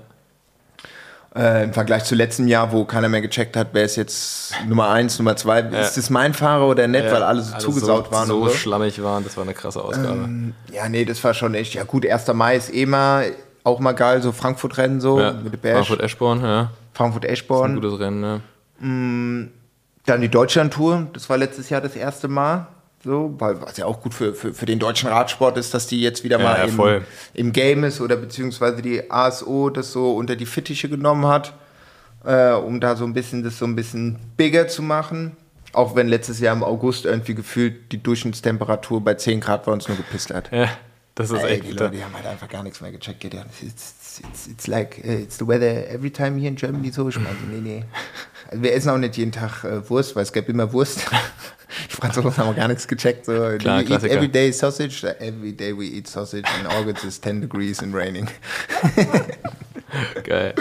Äh, Im Vergleich zu letztem Jahr, wo keiner mehr gecheckt hat, wer ist jetzt Nummer eins, Nummer zwei. Ist das mein Fahrer oder nicht, weil alle so zugesaut so, waren. So so. schlammig waren, das war eine krasse Ausgabe. Ja, nee, das war schon echt. Ja, gut, 1. Mai ist eh mal auch mal geil, so Frankfurt-Rennen so Ja. mit der. Frankfurt-Eschborn, ja. Frankfurt-Eschborn. Ein gutes Rennen, ne? Dann die Deutschland-Tour, das war letztes Jahr das erste Mal. So, weil was ja auch gut für, für, für den deutschen Radsport ist, dass die jetzt wieder Ja, mal ja, im, im Game ist oder beziehungsweise die ASO das so unter die Fittiche genommen hat, äh, um da so ein bisschen das so ein bisschen bigger zu machen. Auch wenn letztes Jahr im August irgendwie gefühlt die Durchschnittstemperatur bei 10 Grad bei uns nur gepisst hat. Ja, das ist Ey, echt die. Leute die haben halt einfach gar nichts mehr gecheckt. Ja. It's, it's, it's like, uh, it's the weather every time here in Germany so. Ich meine, nee, nee. Also wir essen auch nicht jeden Tag äh, Wurst, weil es gab immer Wurst. Die Franzosen haben gar nichts gecheckt. So. Klar, we eat every day sausage, every day we eat sausage. In August is 10 degrees and raining. Geil.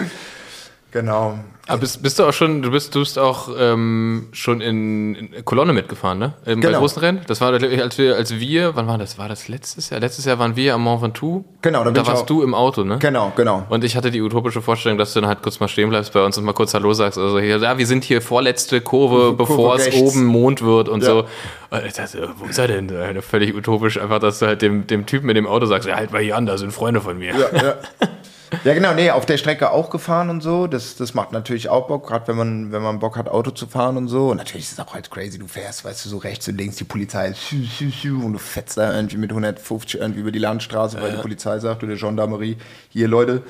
Genau. Aber bist, bist du auch schon, du bist, du bist auch ähm, schon in, in Kolonne mitgefahren, ne? Im, Bei Genau. großen Rennen? Das war, als wir, als wir, wann war das? War das letztes Jahr? Letztes Jahr waren wir am Mont Ventoux. Genau, da da warst du im Auto, ne? Genau, genau. Und ich hatte die utopische Vorstellung, dass du dann halt kurz mal stehen bleibst bei uns und mal kurz Hallo sagst. Also hier, ja, wir sind hier vorletzte Kurve, Kurve bevor es rechts. oben Mond wird und Ja. so. Und ich dachte, wo ist er denn? Völlig utopisch, einfach, dass du halt dem, dem Typen in dem Auto sagst, ja, halt mal hier an, da sind Freunde von mir. Ja, ja. ja, genau, nee, auf der Strecke auch gefahren und so. Das, das macht natürlich auch Bock, gerade wenn man, wenn man Bock hat, Auto zu fahren und so. Und natürlich ist es auch halt crazy, du fährst, weißt du, so rechts und links, die Polizei schü, schü, schü, und du fetzt da irgendwie mit 150 irgendwie über die Landstraße, weil die Polizei sagt oder Gendarmerie, hier Leute,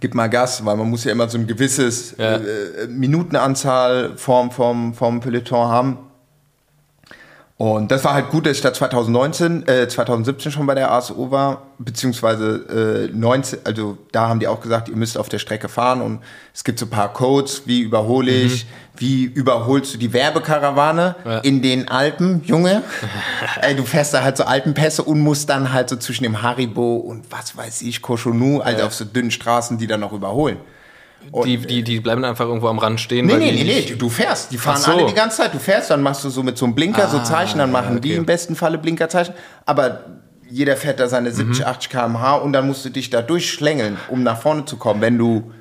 gib mal Gas, weil man muss ja immer so ein gewisses Ja. äh, Minutenanzahl vom, vom, vom Peloton haben. Und das war halt gut, dass ich da 2019, äh, 2017 schon bei der ASO war, beziehungsweise äh, 19, also da haben die auch gesagt, ihr müsst auf der Strecke fahren und es gibt so ein paar Codes, wie überhole ich, wie überholst du die Werbekarawane Ja. in den Alpen, Junge. Ey, du fährst da halt so Alpenpässe und musst dann halt so zwischen dem Haribo und was weiß ich, Cochonou, also auf so dünnen Straßen, die dann noch überholen. Die, die, die bleiben einfach irgendwo am Rand stehen. Nee, nee, die nee, nee, du, fährst. Die fahren so. alle die ganze Zeit. Du fährst, dann machst du so mit so einem Blinker so Ah, Zeichen, dann machen die okay. im besten Falle Blinkerzeichen. Aber jeder fährt da seine 70, Mhm. 80 km/h und dann musst du dich da durchschlängeln, um nach vorne zu kommen, wenn du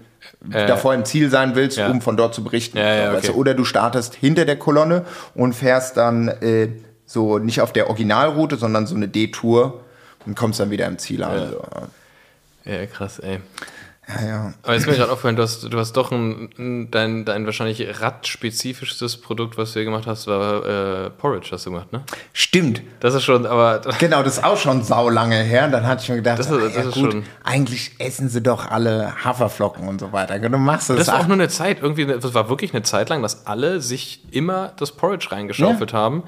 Äh, davor im Ziel sein willst, ja. um von dort zu berichten. Ja, ja, okay. Oder du startest hinter der Kolonne und fährst dann äh, so nicht auf der Originalroute, sondern so eine D-Tour und kommst dann wieder im Ziel an. So. Ja, krass, ey. Ja, ja. Aber jetzt ist mir gerade aufgefallen, du hast, du hast doch ein, ein, dein, dein wahrscheinlich radspezifischstes Produkt, was du hier gemacht hast, war äh, Porridge, hast du gemacht, ne? Stimmt. Das ist schon, aber Genau, das ist auch schon sau lange her. Dann hatte ich mir gedacht, Das ist- das ja, ist gut, schon- eigentlich essen sie doch alle Haferflocken und so weiter. Du machst das, das war auch nur eine Zeit, irgendwie, das war wirklich eine Zeit lang, dass alle sich immer das Porridge reingeschaufelt haben.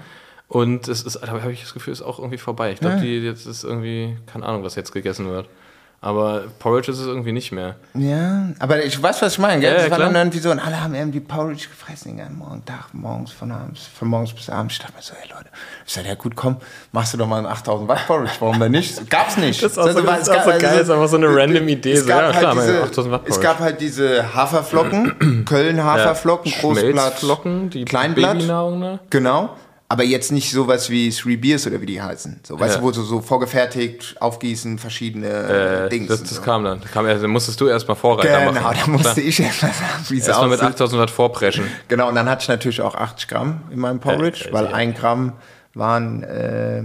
Und es ist, da habe ich das Gefühl, ist auch irgendwie vorbei. Ich glaube, Ja. die jetzt ist irgendwie, keine Ahnung, was jetzt gegessen wird. Aber Porridge ist es irgendwie nicht mehr. Ja, aber ich weiß, was ich meine. Gell? Ja, das ja, war dann irgendwie so, und alle haben irgendwie Porridge gefressen, den ganzen Morgen, Tag, morgens, von abends, von morgens bis abends. Ich dachte mir so, ey Leute, ich sag, ja gut, komm, machst du doch mal einen 8000 Watt Porridge, warum denn nicht? Gab's nicht. Das ist auch so- Also, das ist es auch gab so also- geil, ist einfach so eine random Idee, Es gab, ja, halt klar, diese, 8000 Watt es gab halt diese Haferflocken, Köln-Haferflocken, Großblatt, Schmelzflocken, die Kleinblatt. Babynahrung, ne? Genau. Aber jetzt nicht sowas wie Three Beers oder wie die heißen. So, weißt Ja. du, wo du so vorgefertigt, aufgießen, verschiedene Äh, Dings. das, das so. kam dann. Kam, erst- dann musstest du erstmal Vorreiter Genau, machen. da musste ich erst mal sagen, wie es Erstmal mit aussieht. 8000 Watt vorpreschen. Genau, und dann hatte ich natürlich auch 80 Gramm in meinem Porridge, Ja, ja, weil ein Gramm waren äh, äh,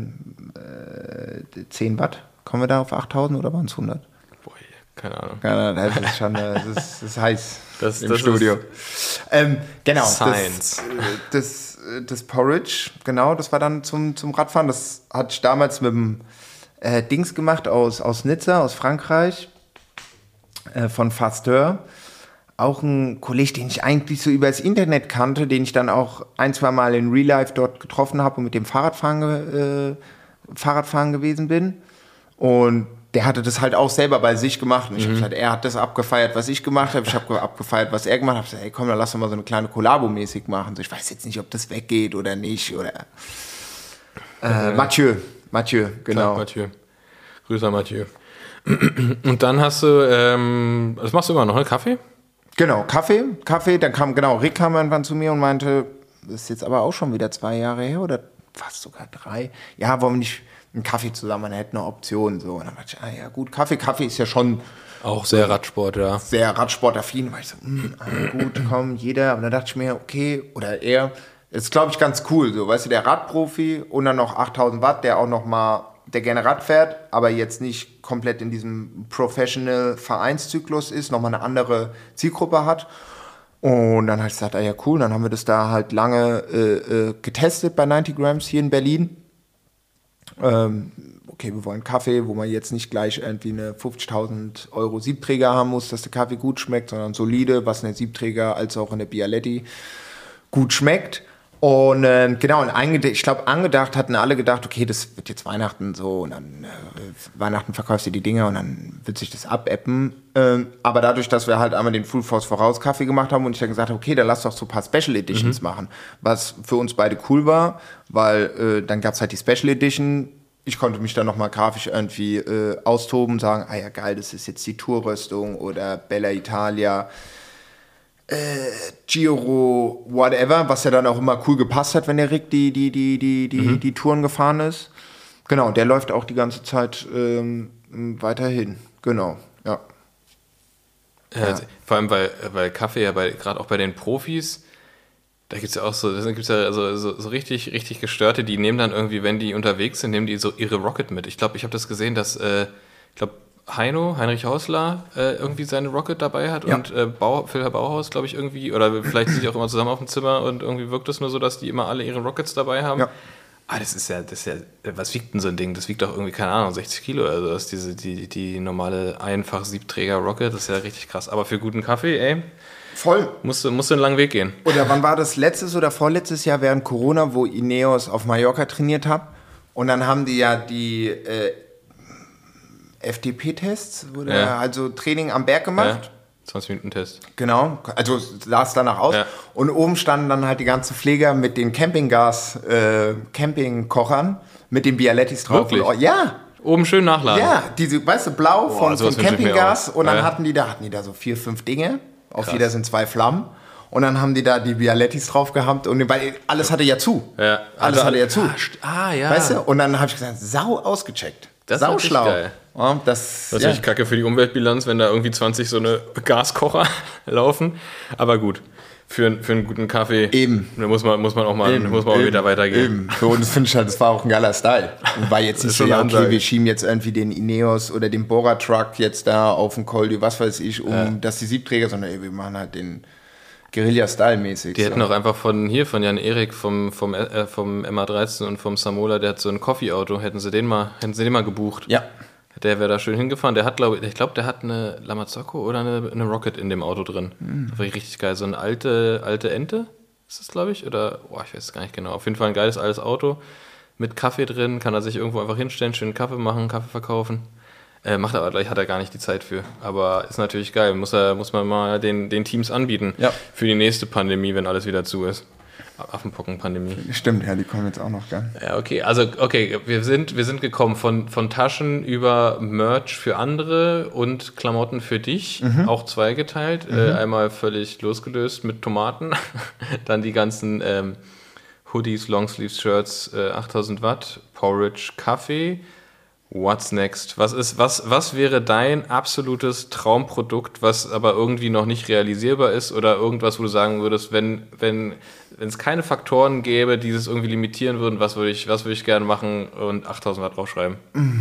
10 Watt. Kommen wir da auf 8000 oder waren es 100? Boah, keine Ahnung. Ja, das ist schon äh, das ist, das ist heiß Das- im das Studio. Ähm, genau, Science. Das, das, das Porridge, genau, das war dann zum, zum Radfahren. Das hatte ich damals mit dem äh, Dings gemacht aus, aus Nizza, aus Frankreich, äh, von Fasteur. Auch ein Kollege, den ich eigentlich so über das Internet kannte, den ich dann auch ein, zwei Mal in Real Life dort getroffen habe und mit dem Fahrradfahren, äh, Fahrradfahren gewesen bin. Und der hatte das halt auch selber bei sich gemacht. Und ich habe gesagt, er hat das abgefeiert, was ich gemacht habe. Ich habe abgefeiert, was er gemacht hat. Ich gesagt, hey, komm, dann lass doch mal so eine kleine Kollabo-mäßig machen. So, ich weiß jetzt nicht, ob das weggeht oder nicht. Oder äh, Mathieu, Mathieu, genau. Mathieu. Grüße an Mathieu. Und dann hast du, ähm, das machst du immer noch, ne? Kaffee? Genau, Kaffee, Kaffee, dann kam, genau, Rick kam irgendwann zu mir und meinte, das ist jetzt aber auch schon wieder zwei Jahre her oder fast sogar drei. Ja, wollen wir nicht einen Kaffee zusammen, man hätte eine Option, so. Und dann dachte ich, ah ja, gut, Kaffee, Kaffee ist ja schon Auch sehr Radsport, ja. sehr Radsportaffin, weil ich so, hm, ah, gut, komm, jeder. Aber dann dachte ich mir, okay, oder er, ist glaube ich ganz cool, so, weißt du, der Radprofi und dann noch 8000 Watt, der auch noch mal der gerne Rad fährt, aber jetzt nicht komplett in diesem Professional-Vereinszyklus ist, nochmal eine andere Zielgruppe hat. Und dann habe ich gesagt, ah ja cool, dann haben wir das da halt lange äh, äh, getestet bei 90 Grams hier in Berlin. Ähm, okay, wir wollen Kaffee, wo man jetzt nicht gleich irgendwie eine 50.000 Euro Siebträger haben muss, dass der Kaffee gut schmeckt, sondern solide, was in der Siebträger als auch in der Bialetti gut schmeckt. Und äh, genau, und ich glaube, angedacht hatten alle gedacht, okay, das wird jetzt Weihnachten so und dann äh, Weihnachten verkaufst du die Dinge und dann wird sich das abappen. Ähm, aber dadurch, dass wir halt einmal den Full Force Voraus Kaffee gemacht haben und ich dann gesagt habe, okay, dann lass doch so ein paar Special Editions mhm. machen, was für uns beide cool war, weil äh, dann gab es halt die Special Edition. Ich konnte mich dann nochmal grafisch irgendwie äh, austoben, sagen, ah ja geil, das ist jetzt die Tourrüstung oder Bella Italia äh, Giro, whatever, was ja dann auch immer cool gepasst hat, wenn der Rick die, die, die, die, die, mhm. die Touren gefahren ist. Genau, der läuft auch die ganze Zeit ähm, weiterhin. Genau, ja. ja. ja. Vor allem, weil, weil Kaffee ja gerade auch bei den Profis, da gibt es ja auch so, da gibt's ja so, so, so, richtig, richtig gestörte, die nehmen dann irgendwie, wenn die unterwegs sind, nehmen die so ihre Rocket mit. Ich glaube, ich habe das gesehen, dass, äh, ich glaube, Heino, Heinrich Hausler, äh, irgendwie seine Rocket dabei hat ja. und äh, Bau, Phil Bauhaus, glaube ich, irgendwie, oder vielleicht sind die auch immer zusammen auf dem Zimmer und irgendwie wirkt es nur so, dass die immer alle ihre Rockets dabei haben. Ja. Ah, das ist ja, das ist ja, was wiegt denn so ein Ding? Das wiegt doch irgendwie, keine Ahnung, 60 Kilo. Also das ist diese, die, die normale einfach Siebträger Rocket, das ist ja richtig krass. Aber für guten Kaffee, ey. Voll. Musst du, musst du einen langen Weg gehen. Oder wann war das letztes oder vorletztes Jahr während Corona, wo Ineos auf Mallorca trainiert hat? Und dann haben die ja die äh, FDP-Tests, wurde ja. also Training am Berg gemacht. Ja. 20 Minuten Test. Genau, also sah es danach aus. Ja. Und oben standen dann halt die ganzen Pfleger mit den Campinggas, äh, Campingkochern, mit den Bialettis drauf. Wirklich? Und, ja. Oben schön nachladen. Ja, diese, weißt du, blau Boah, von, von Campinggas. Und dann ja. hatten die da, hatten die da so vier, fünf Dinge. Auf Krass. jeder sind zwei Flammen. Und dann haben die da die Bialettis drauf gehabt und weil alles hatte ja zu. Ja. Alles also, hatte ja zu. Ah, ja. Weißt du? Und dann habe ich gesagt, sau ausgecheckt. Das sau schlau. Geil. Ja, das, ist natürlich ja. kacke für die Umweltbilanz, wenn da irgendwie 20 so eine Gaskocher laufen. Aber gut, für, für einen guten Kaffee Eben. Da muss man, muss man auch mal, Eben. muss man auch wieder weitergehen. Eben. Für uns finde ich halt, das war auch ein geiler Style. Und war jetzt nicht so, ja, okay, wir schieben jetzt irgendwie den Ineos oder den Bora-Truck jetzt da auf den Col was weiß ich, um ja. dass die Siebträger, sondern ey, wir machen halt den Guerilla-Style-mäßig. Die so. hätten auch einfach von hier, von Jan Erik, vom, vom, äh, vom MA13 und vom Samola, der hat so ein Coffee-Auto, hätten sie den mal, hätten sie den mal gebucht. Ja. Der wäre da schön hingefahren. Der hat, glaube ich, ich glaube, der hat eine Lamazocco oder eine, eine Rocket in dem Auto drin. Mhm. Das war richtig geil. So eine alte, alte Ente ist das, glaube ich. Oder, boah, ich weiß es gar nicht genau. Auf jeden Fall ein geiles altes Auto mit Kaffee drin. Kann er sich irgendwo einfach hinstellen, schön Kaffee machen, Kaffee verkaufen. Äh, macht aber gleich, hat er gar nicht die Zeit für. Aber ist natürlich geil. Muss, er, muss man mal den, den Teams anbieten ja. für die nächste Pandemie, wenn alles wieder zu ist. Affenpockenpandemie. Stimmt, ja, die kommen jetzt auch noch gern. Ja, okay. Also, okay, wir sind, wir sind gekommen von, von Taschen über Merch für andere und Klamotten für dich, mhm. auch zweigeteilt. Mhm. Äh, einmal völlig losgelöst mit Tomaten, dann die ganzen ähm, Hoodies, Longsleeves, Shirts, äh, 8000 Watt, Porridge, Kaffee What's next? Was ist, was, was wäre dein absolutes Traumprodukt, was aber irgendwie noch nicht realisierbar ist oder irgendwas, wo du sagen würdest, wenn, wenn, wenn es keine Faktoren gäbe, die es irgendwie limitieren würden, was würde ich, was würde ich gerne machen und 8000 Watt draufschreiben? Mm.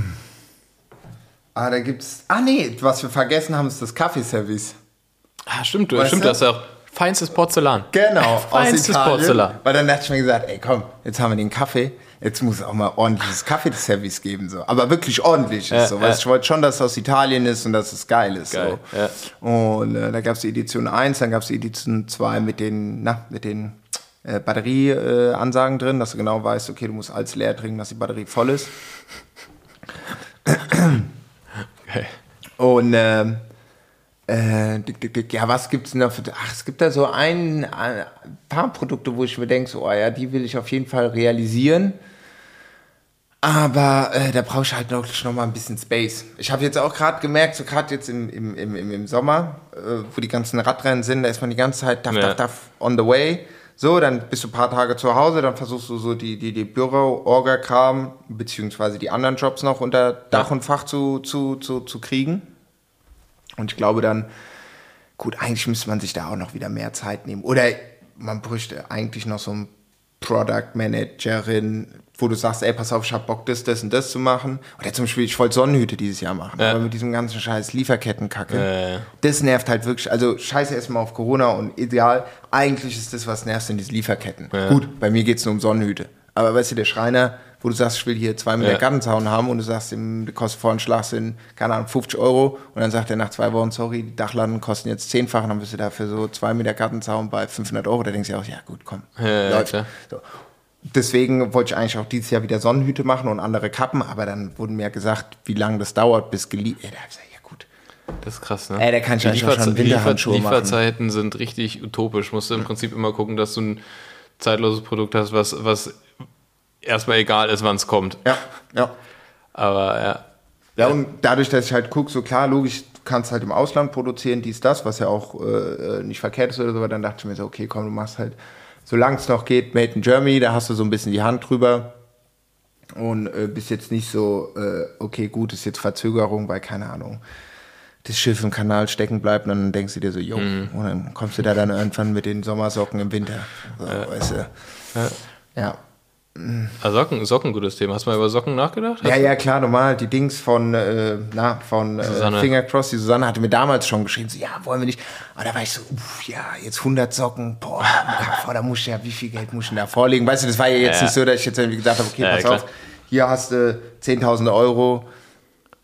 Ah, da gibt's, ah nee, was wir vergessen haben, ist das Kaffeeservice. Ah, stimmt, weißt stimmt, du? das ist auch feinstes Porzellan. Genau, feinstes Porzellan. Weil dann dachte ich mir gesagt, ey komm, jetzt haben wir den Kaffee jetzt muss es auch mal ordentliches Kaffeeservice geben. So. Aber wirklich ordentliches. Ja, so. Ja. Ich wollte schon, dass es aus Italien ist und dass es geil ist. Geil, so. ja. Und äh, da gab es die Edition 1, dann gab es die Edition 2 mit den, na, mit den äh, Batterieansagen äh, drin, dass du genau weißt, okay, du musst alles leer trinken, dass die Batterie voll ist. okay. Und ähm, äh, ja, was gibt es noch? Für, ach, es gibt da so ein, ein paar Produkte, wo ich mir denke, so, oh ja, die will ich auf jeden Fall realisieren. Aber äh, da brauche ich halt noch, noch mal ein bisschen Space. Ich habe jetzt auch gerade gemerkt, so gerade jetzt im, im, im, im Sommer, äh, wo die ganzen Radrennen sind, da ist man die ganze Zeit daff, ja. daff, daff on the way. So, dann bist du ein paar Tage zu Hause, dann versuchst du so die, die, die Büro-Orga-Kram, beziehungsweise die anderen Jobs noch unter Dach und Fach zu, zu, zu, zu kriegen. Und ich glaube dann, gut, eigentlich müsste man sich da auch noch wieder mehr Zeit nehmen. Oder man bräuchte eigentlich noch so ein Product Managerin, wo du sagst, ey, pass auf, ich hab Bock, das, das und das zu machen. Oder zum Beispiel, ich wollte Sonnenhüte dieses Jahr machen, Ja. aber mit diesem ganzen scheiß Lieferkettenkacke. Ja. Das nervt halt wirklich. Also scheiße erstmal auf Corona und ideal. Eigentlich ist das, was nervt, sind diese Lieferketten. Ja. Gut, bei mir geht es nur um Sonnenhüte. Aber weißt du, der Schreiner, wo du sagst, ich will hier zwei Meter Ja. Gartenzaun haben und du sagst, der vor einen Schlag keine Ahnung, 50 Euro und dann sagt er nach zwei Wochen, sorry, die Dachlatten kosten jetzt zehnfach und dann bist du dafür so zwei Meter Gartenzaun bei 500 Euro. Da denkst du ja auch, ja gut, komm, Ja, ja, läuft. klar. So. Deswegen wollte ich eigentlich auch dieses Jahr wieder Sonnenhüte machen und andere Kappen, aber dann wurde mir gesagt, wie lange das dauert, bis geliefert. Da hab ich gesagt, ja gut. Das ist krass, ne? Ey, da kann ich Die auch schon Lieferze- Winterhandschuhe machen. Lieferzeiten sind richtig utopisch. Musst du im Prinzip immer gucken, dass du ein zeitloses Produkt hast, was, was erstmal egal ist, wann es kommt. Ja, ja. Aber ja. Ja, und dadurch, dass ich halt gucke, so klar, logisch, du kannst halt im Ausland produzieren, dies, das, was ja auch äh, nicht verkehrt ist oder so, aber dann dachte ich mir so, okay, komm, du machst halt, solange es noch geht, Made in Germany, da hast du so ein bisschen die Hand drüber und äh, bist jetzt nicht so, äh, okay, gut, ist jetzt Verzögerung, weil, keine Ahnung, das Schiff im Kanal stecken bleibt und dann denkst du dir so, jo, und dann kommst du da dann irgendwann mit den Sommersocken im Winter, so, weißt du. Ja. Also Socken, Socken, gutes Thema. Hast du mal über Socken nachgedacht? Ja, ja, klar, normal. Die Dings von, äh, na, von äh. Fingercross, die Susanne hatte mir damals schon geschrieben, so, ja, wollen wir nicht. Aber da war ich so, uff, ja, jetzt 100 Socken, boah, boah, da muss ich ja, wie viel Geld muss ich denn da vorlegen? Weißt du, das war ja jetzt Ja. nicht so, dass ich jetzt irgendwie gesagt habe, okay, Ja, pass klar. auf, hier hast du 10.000 Euro.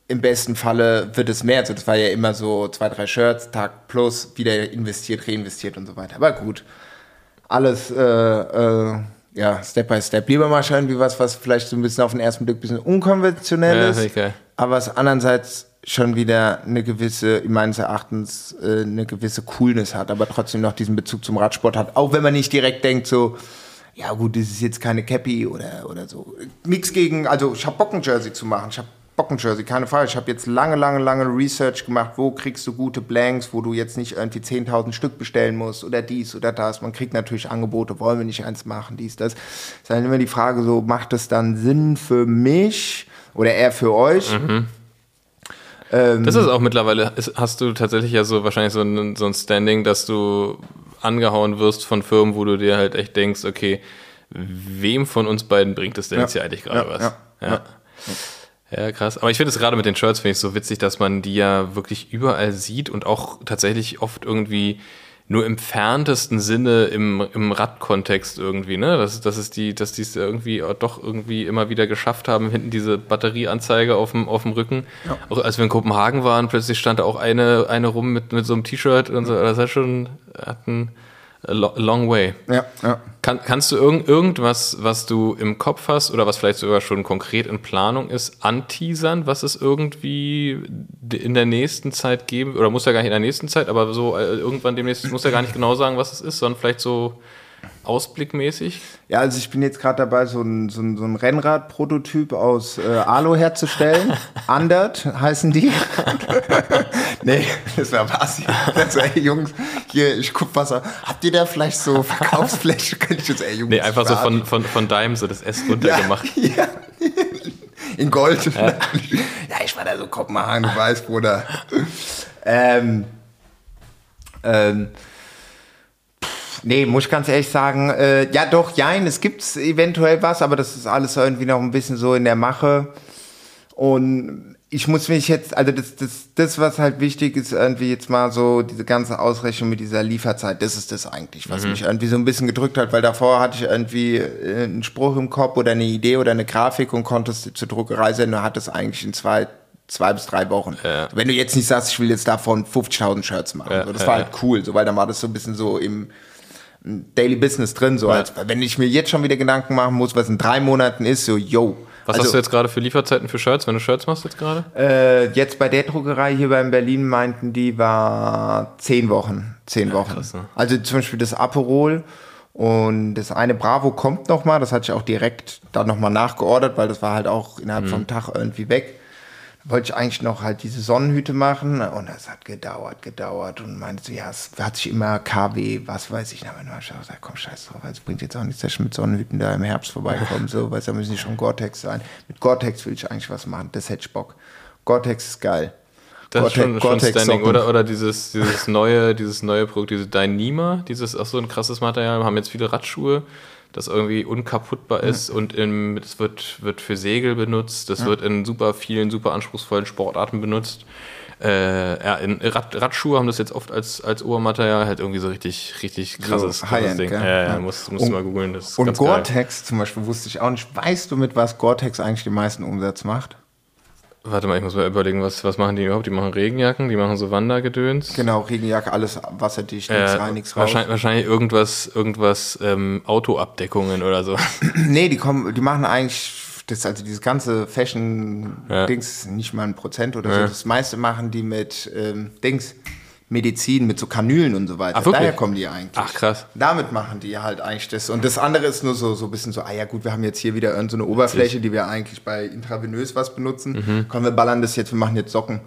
Im besten Falle wird es mehr. Also das war ja immer so zwei, drei Shirts, Tag plus, wieder investiert, reinvestiert und so weiter. Aber gut, alles äh, äh, ja, Step by Step. Lieber mal schauen, wie was, was vielleicht so ein bisschen auf den ersten Blick ein bisschen unkonventionell Ja, ist, aber was andererseits schon wieder eine gewisse, meines Erachtens, äh, eine gewisse Coolness hat, aber trotzdem noch diesen Bezug zum Radsport hat. Auch wenn man nicht direkt denkt, so, ja gut, das ist jetzt keine Cappy oder, oder so. Nichts gegen, also ich habe Bock ein Jersey zu machen. Ich habe Bock ein Jersey, keine Frage. Ich habe jetzt lange, lange, lange Research gemacht, wo kriegst du gute Blanks, wo du jetzt nicht irgendwie 10.000 Stück bestellen musst oder dies oder das. Man kriegt natürlich Angebote, wollen wir nicht eins machen, dies, das. Es ist dann immer die Frage so, macht es dann Sinn für mich oder eher für euch? Ähm, Das ist auch mittlerweile, ist, hast du tatsächlich ja so wahrscheinlich so ein, so ein Standing, dass du angehauen wirst von Firmen, wo du dir halt echt denkst, okay, wem von uns beiden bringt es denn Ja. jetzt hier eigentlich gerade Ja, was? ja, Ja. Ja, krass. Aber ich finde es gerade mit den Shirts finde ich so witzig, dass man die ja wirklich überall sieht und auch tatsächlich oft irgendwie nur im ferntesten Sinne im, im Radkontext irgendwie, ne? Dass, dass es die, dass die es irgendwie doch irgendwie immer wieder geschafft haben, hinten diese Batterieanzeige auf dem, auf dem Rücken. Auch als wir in Kopenhagen waren, plötzlich stand da auch eine, eine rum mit, mit so einem T-Shirt und so. Das hat schon, hat ein a lo- long way. ja, ja. Kann, kannst du irgend, irgendwas, was du im Kopf hast oder was vielleicht sogar schon konkret in Planung ist, anteasern, was es irgendwie in der nächsten Zeit geben oder muss ja gar nicht in der nächsten Zeit, aber so äh, irgendwann demnächst, muss ja gar nicht genau sagen, was es ist, sondern vielleicht so ausblickmäßig? Ja, also ich bin jetzt gerade dabei, so ein, so ein, so ein Rennrad-Prototyp aus äh, Alu herzustellen. Andert heißen die. nee, das war Basi. Das war, ey, Jungs, hier, ich guck was. Habt ihr da vielleicht so Verkaufsfläche? Könnte ich jetzt, ey, Jungs. Nee, einfach so verarschen. von, von, von Dime so das S runtergemacht. Ja. In Gold. Ja. ich war da so Kopenhagen, du weißt, Bruder. Ähm, ähm, nee, muss ich ganz ehrlich sagen, äh, ja doch, jein, es gibt eventuell was, aber das ist alles irgendwie noch ein bisschen so in der Mache. Und ich muss mich jetzt, also das, das, das, was halt wichtig ist, irgendwie jetzt mal so diese ganze Ausrechnung mit dieser Lieferzeit, das ist das eigentlich, was mich irgendwie so ein bisschen gedrückt hat, weil davor hatte ich irgendwie äh, einen Spruch im Kopf oder eine Idee oder eine Grafik und konntest zur Druckerei senden und hat es eigentlich in zwei, zwei bis drei Wochen. Ja. Wenn du jetzt nicht sagst, ich will jetzt davon 50.000 Shirts machen, Ja, so, das war ja. halt cool, so, weil dann war das so ein bisschen so im Daily Business drin, so als wenn ich mir jetzt schon wieder Gedanken machen muss, was in drei Monaten ist, so yo. Was Also- hast du jetzt gerade für Lieferzeiten für Shirts, wenn du Shirts machst jetzt gerade? äh, jetzt bei der Druckerei hier bei in Berlin meinten die war zehn Wochen. Zehn Wochen. krass, ne? Also zum Beispiel das Aperol und das eine Bravo kommt noch mal. Das hatte ich auch direkt dann noch mal nachgeordert, weil das war halt auch innerhalb Mhm. vom Tag irgendwie weg. Wollte ich eigentlich noch halt diese Sonnenhüte machen und das hat gedauert, gedauert und meinte so, ja, es hat sich immer KW, was weiß ich. Aber auch gesagt, komm, scheiß drauf, es bringt jetzt auch nichts, dass ich mit Sonnenhüten da im Herbst vorbeikommen, so, weil da müssen nicht schon Gore-Tex sein. Mit Gore-Tex will ich eigentlich was machen, das hätte ich Bock. Gore-Tex ist geil. Das ist schon, schon Standing, oder? Oder dieses, dieses neue, dieses neue Produkt, diese Dynema, dieses auch so ein krasses Material, haben jetzt viele Radschuhe das irgendwie unkaputtbar ist und es wird, wird für Segel benutzt, das wird in super vielen, super anspruchsvollen Sportarten benutzt. Äh, ja, in Rad, Radschuhe haben das jetzt oft als, als Obermaterial, halt irgendwie so richtig, richtig krasses, So krasses Ding. Ja, ja, Ja. musst, musst du mal googeln. Und. Gore-Tex zum Beispiel wusste ich auch nicht. Weißt du, mit was Gore-Tex eigentlich den meisten Umsatz macht? Warte mal, ich muss mal überlegen, was, was machen die überhaupt? Die machen Regenjacken, die machen so Wandergedöns. Genau, Regenjacke, alles wasserdicht, nichts Äh, rein, nichts raus. wahrscheinlich, wahrscheinlich irgendwas, irgendwas ähm, Autoabdeckungen oder so. Nee, die kommen, die machen eigentlich, das, also dieses ganze Fashion-Dings, nicht mal ein Prozent oder so. Ja. Das meiste machen die mit ähm, Dings, Medizin, mit so Kanülen und so weiter. Ach, wirklich? Daher kommen die eigentlich. Ach, krass. Damit machen die halt eigentlich das. Und das andere ist nur so, so ein bisschen so, ah ja gut, wir haben jetzt hier wieder irgendeine so eine Oberfläche, die wir eigentlich bei intravenös was benutzen. Mhm. Komm, wir ballern das jetzt, wir machen jetzt Socken.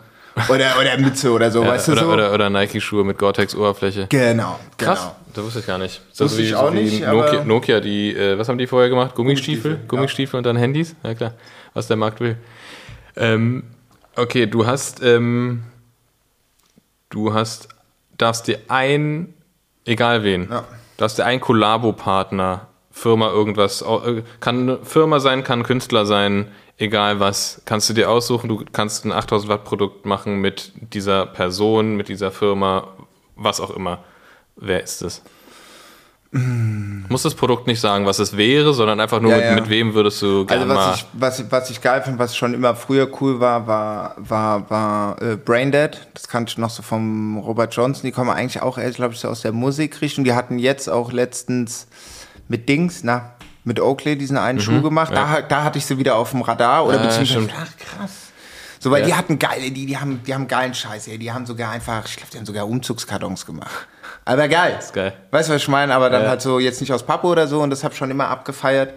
Oder, oder Mütze oder so, Ja, weißt du oder, so? oder, oder Nike-Schuhe mit Gore-Tex-Oberfläche. genau, Krass, genau. das wusste ich gar nicht. Wusste ich auch nicht, Nokia, aber- Nokia, die, äh, was haben die vorher gemacht? Gummistiefel? Gummistiefel, Gummistiefel und dann Handys? Ja klar, was der Markt will. Ähm, okay, du hast, ähm, du hast, darfst dir ein, egal wen, Ja. darfst dir ein Kollabo-Partner, Firma irgendwas, äh, kann eine Firma sein, kann ein Künstler sein, egal was, kannst du dir aussuchen, du kannst ein 8000 Watt Produkt machen mit dieser Person, mit dieser Firma, was auch immer. Wer ist es? Muss das Produkt nicht sagen, was es wäre, sondern einfach nur Ja, mit, ja. mit wem würdest du gerne Also mal. was ich, was, ich- was ich geil finde, was schon immer früher cool war, war, war, war äh, Braindead. Das kannte ich noch so vom Robert Johnson. Die kommen eigentlich auch, glaube ich, so aus der Musikrichtung. Die hatten jetzt auch letztens mit Dings, na, mit Oakley diesen einen Schuh gemacht. Da, da hatte ich sie wieder auf dem Radar. Oder Mhm, Ja, beziehungsweise, stimmt. ach krass. So, weil Ja. die hatten geile, die, die haben, die haben geilen Scheiß, ey. Die haben sogar einfach, ich glaube, die haben sogar Umzugskartons gemacht. Aber geil. ist geil. Weißt du, was ich meine? Aber dann Ja. halt so jetzt nicht aus Pappe oder so und das habe ich schon immer abgefeiert.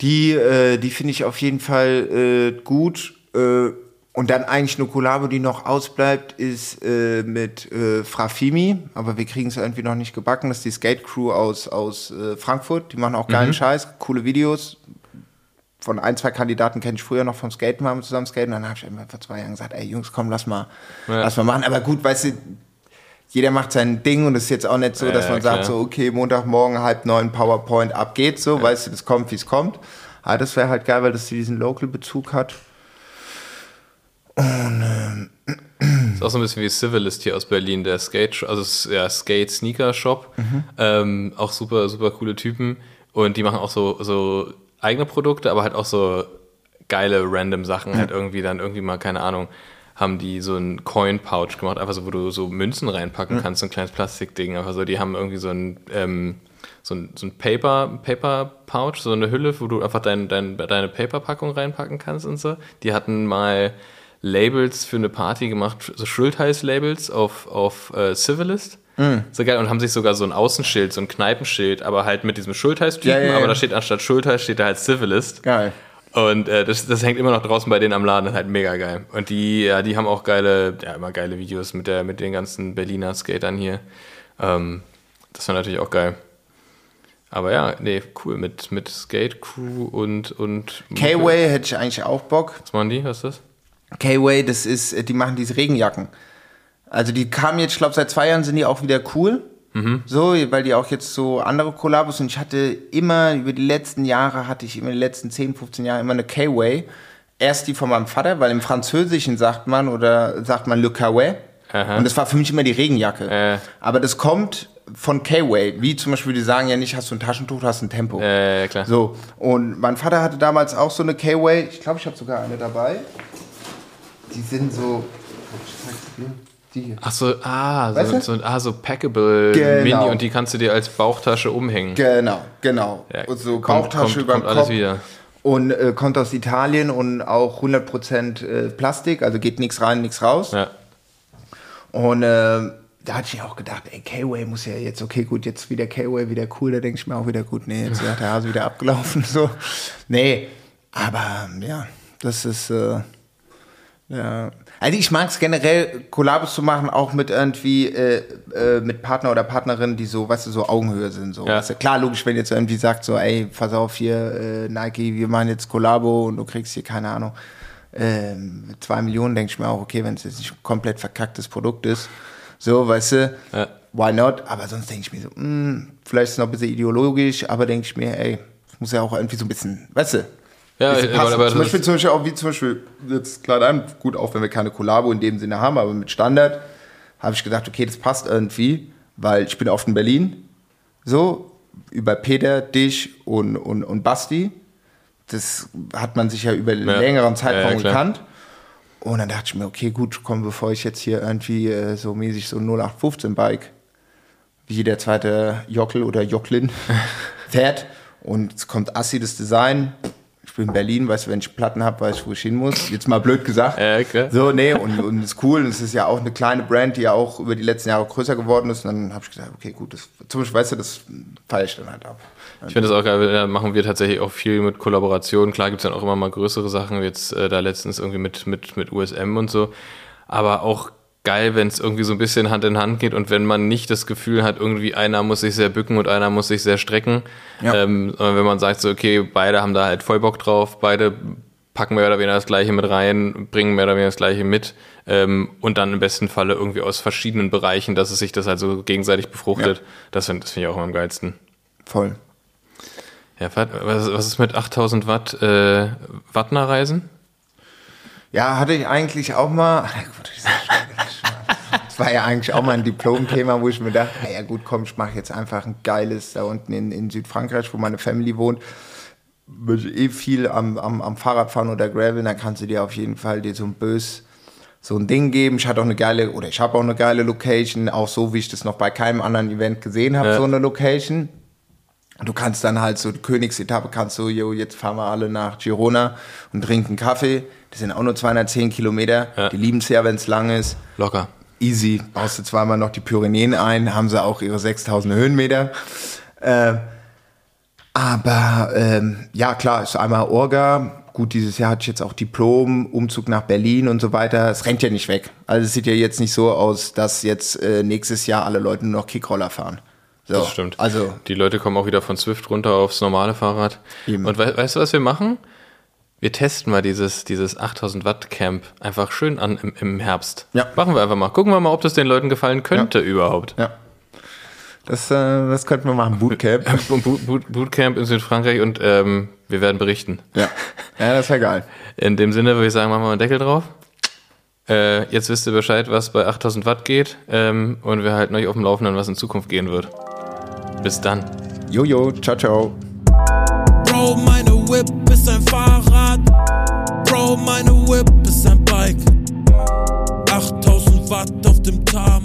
Die, äh, die finde ich auf jeden Fall äh, gut. Äh, und dann eigentlich eine Kollabo, die noch ausbleibt, ist äh, mit äh, Frafimi. Aber wir kriegen es irgendwie noch nicht gebacken. Das ist die Skate Crew aus, aus äh, Frankfurt. Die machen auch geilen Scheiß, coole Videos. Von ein, zwei Kandidaten kenne ich früher noch vom Skaten, haben wir zusammen skaten. Dann habe ich immer vor zwei Jahren gesagt, ey Jungs, komm, lass mal, Ja. lass mal machen. Aber gut, weißt du, jeder macht sein Ding und es ist jetzt auch nicht so, Ja, dass man sagt, klar. so, okay, Montagmorgen halb neun PowerPoint, ab geht's so, weißt du, das kommt, wie es kommt. Aber das wäre halt geil, weil das diesen Local-Bezug hat. Ist auch so ein bisschen wie Civilist hier aus Berlin, der Skate, also ja, Skate-Sneaker-Shop. Ähm, auch super, super coole Typen. Und die machen auch so, so eigene Produkte, aber halt auch so geile random Sachen. Halt irgendwie dann irgendwie mal, keine Ahnung, haben die so ein Coin-Pouch gemacht, einfach so, wo du so Münzen reinpacken kannst, so ein kleines Plastikding. Einfach so, die haben irgendwie so ein, ähm, so ein, so ein Paper, Paper Pouch, so eine Hülle, wo du einfach dein, dein, deine Paper-Packung reinpacken kannst und so. Die hatten mal Labels für eine Party gemacht, so Schultheiß-Labels auf, auf äh, Civilist. So geil. Und haben sich sogar so ein Außenschild, so ein Kneipenschild, aber halt mit diesem Schultheiß-Typen, Ja, ja, ja. aber da steht anstatt Schultheiß steht da halt Civilist. Geil. Und äh, das, das hängt immer noch draußen bei denen am Laden, das ist halt mega geil. Und die, ja, die haben auch geile, ja, immer geile Videos mit, der, mit den ganzen Berliner Skatern hier. Ähm, das war natürlich auch geil. Aber ja, nee, cool, mit, mit Skate Crew und, und K-Way hätte ich eigentlich auch Bock. Was machen die? Was ist das? K-Way, das ist, die machen diese Regenjacken. Also die kamen jetzt, ich glaube, seit zwei Jahren sind die auch wieder cool. So, weil die auch jetzt so andere Kollabos und ich hatte immer, über die letzten Jahre hatte ich immer, die letzten 10, 15 Jahre immer eine K-Way. Erst die von meinem Vater, weil im Französischen sagt man oder sagt man Le. Aha. Und das war für mich immer die Regenjacke. Äh. Aber das kommt von K-Way. Wie zum Beispiel, die sagen ja nicht, hast du ein Taschentuch, hast ein Tempo. Äh, klar. So, und mein Vater hatte damals auch so eine K-Way. Ich glaube, ich habe sogar eine dabei. Die sind so. Ich zeig's dir. Die. Ach so, ah, Weißt so, so, ah, so Packable Genau. Mini und die kannst du dir als Bauchtasche umhängen. Genau, genau. Ja, und so kommt- Bauchtasche kommt- über kommt den alles Kopf. wieder. Und äh, kommt aus Italien und auch 100% äh, Plastik, also geht nichts rein, nichts raus. Ja. Und äh, da hatte ich auch gedacht, ey, K-Way muss ja jetzt, okay, gut, jetzt wieder K-Way, wieder cool, da denke ich mir auch wieder, gut, nee, jetzt ist der Hase wieder abgelaufen, so. Nee, aber ja, das ist, äh, ja. Also ich mag es generell, Kollabos zu machen, auch mit irgendwie, äh, äh, mit Partner oder Partnerin, die so, weißt du, so Augenhöhe sind. So. Ja. Weißt du, klar, logisch, wenn jetzt irgendwie sagt, so, ey, pass auf hier, äh, Nike, wir machen jetzt Kollabo und du kriegst hier, keine Ahnung, ähm, zwei Millionen, denke ich mir auch, okay, wenn es jetzt nicht ein komplett verkacktes Produkt ist. So, weißt du, Ja. why not? Aber sonst denke ich mir so, mh, hm, vielleicht ist es noch ein bisschen ideologisch, aber denke ich mir, ey, es muss ja auch irgendwie so ein bisschen, weißt du, ja, aber, aber zum Beispiel, zum Beispiel auch wie zum Beispiel jetzt klar an, gut, auch wenn wir keine Kollabo in dem Sinne haben, aber mit Standard habe ich gedacht, okay, das passt irgendwie, weil ich bin oft in Berlin, so über Peter, dich und, und, und Basti. Das hat man sich ja über einen ja. längeren Zeitraum ja, gekannt. Und dann dachte ich mir, okay, gut, komm, bevor ich jetzt hier irgendwie äh, so mäßig so 0815 Bike, wie der zweite Jockel oder Jocklin fährt und es kommt Assi das Design, bin in Berlin, weißt du, wenn ich Platten habe, weiß ich, wo ich hin muss. Jetzt mal blöd gesagt. Ja, okay. So, nee, und, und ist cool. Und es ist ja auch eine kleine Brand, die ja auch über die letzten Jahre größer geworden ist. Und dann habe ich gesagt, okay, gut, das, zum Beispiel, weißt du, das feiere ich dann halt ab. Ich finde das auch geil, da machen wir tatsächlich auch viel mit Kollaborationen. Klar gibt es dann auch immer mal größere Sachen, jetzt äh, da letztens irgendwie mit, mit, mit USM und so. Aber auch geil, wenn es irgendwie so ein bisschen Hand in Hand geht und wenn man nicht das Gefühl hat, irgendwie einer muss sich sehr bücken und einer muss sich sehr strecken. Ja. Ähm, wenn man sagt so, okay, beide haben da halt voll Bock drauf, beide packen mehr oder weniger das Gleiche mit rein, bringen mehr oder weniger das Gleiche mit ähm, und dann im besten Falle irgendwie aus verschiedenen Bereichen, dass es sich das halt so gegenseitig befruchtet. Ja. Das finde find ich auch immer am geilsten. Voll. Ja, was, was ist mit 8000 Watt äh, Wattner-Reisen? Ja, hatte ich eigentlich auch mal. Das war ja eigentlich auch mal ein Diplom-Thema, wo ich mir dachte, ja gut, komm, ich mache jetzt einfach ein geiles da unten in, in Südfrankreich, wo meine Family wohnt. Würde eh viel am, am, am Fahrrad fahren oder Gravel, dann kannst du dir auf jeden Fall dir so ein bös so ein Ding geben. Ich hatte auch eine geile, oder ich habe auch eine geile Location, auch so, wie ich das noch bei keinem anderen Event gesehen habe, ja. so eine Location. Du kannst dann halt so die Königsetappe, kannst du, jo, jetzt fahren wir alle nach Girona und trinken Kaffee. Das sind auch nur 210 Kilometer. Ja. Die lieben es ja, wenn es lang ist. Locker. Easy. Baust du zweimal noch die Pyrenäen ein, haben sie auch ihre 6000 Höhenmeter. Äh, aber ähm, ja, klar, ist einmal Orga. Gut, dieses Jahr hatte ich jetzt auch Diplom, Umzug nach Berlin und so weiter. Es rennt ja nicht weg. Also es sieht ja jetzt nicht so aus, dass jetzt äh, nächstes Jahr alle Leute nur noch Kickroller fahren. So, das stimmt. Also die Leute kommen auch wieder von Swift runter aufs normale Fahrrad. Eben. Und we weißt du, was wir machen? Wir testen mal dieses, dieses 8000 Watt Camp einfach schön an im, im Herbst. Ja. Machen wir einfach mal. Gucken wir mal, ob das den Leuten gefallen könnte ja. überhaupt. Ja. Das, äh, das könnten wir machen. Bootcamp. Boot, Boot, Bootcamp in Südfrankreich und ähm, wir werden berichten. Ja. Ja, das wäre geil. In dem Sinne würde ich sagen, machen wir mal einen Deckel drauf. Äh, jetzt wisst ihr Bescheid, was bei 8000 Watt geht. Ähm, und wir halten euch auf dem Laufenden, was in Zukunft gehen wird. Bis dann. Jojo, ciao, ciao. Bro, meine Whip ist ein Fahrrad. Bro, meine Whip ist ein Bike. 8000 Watt auf dem Tag.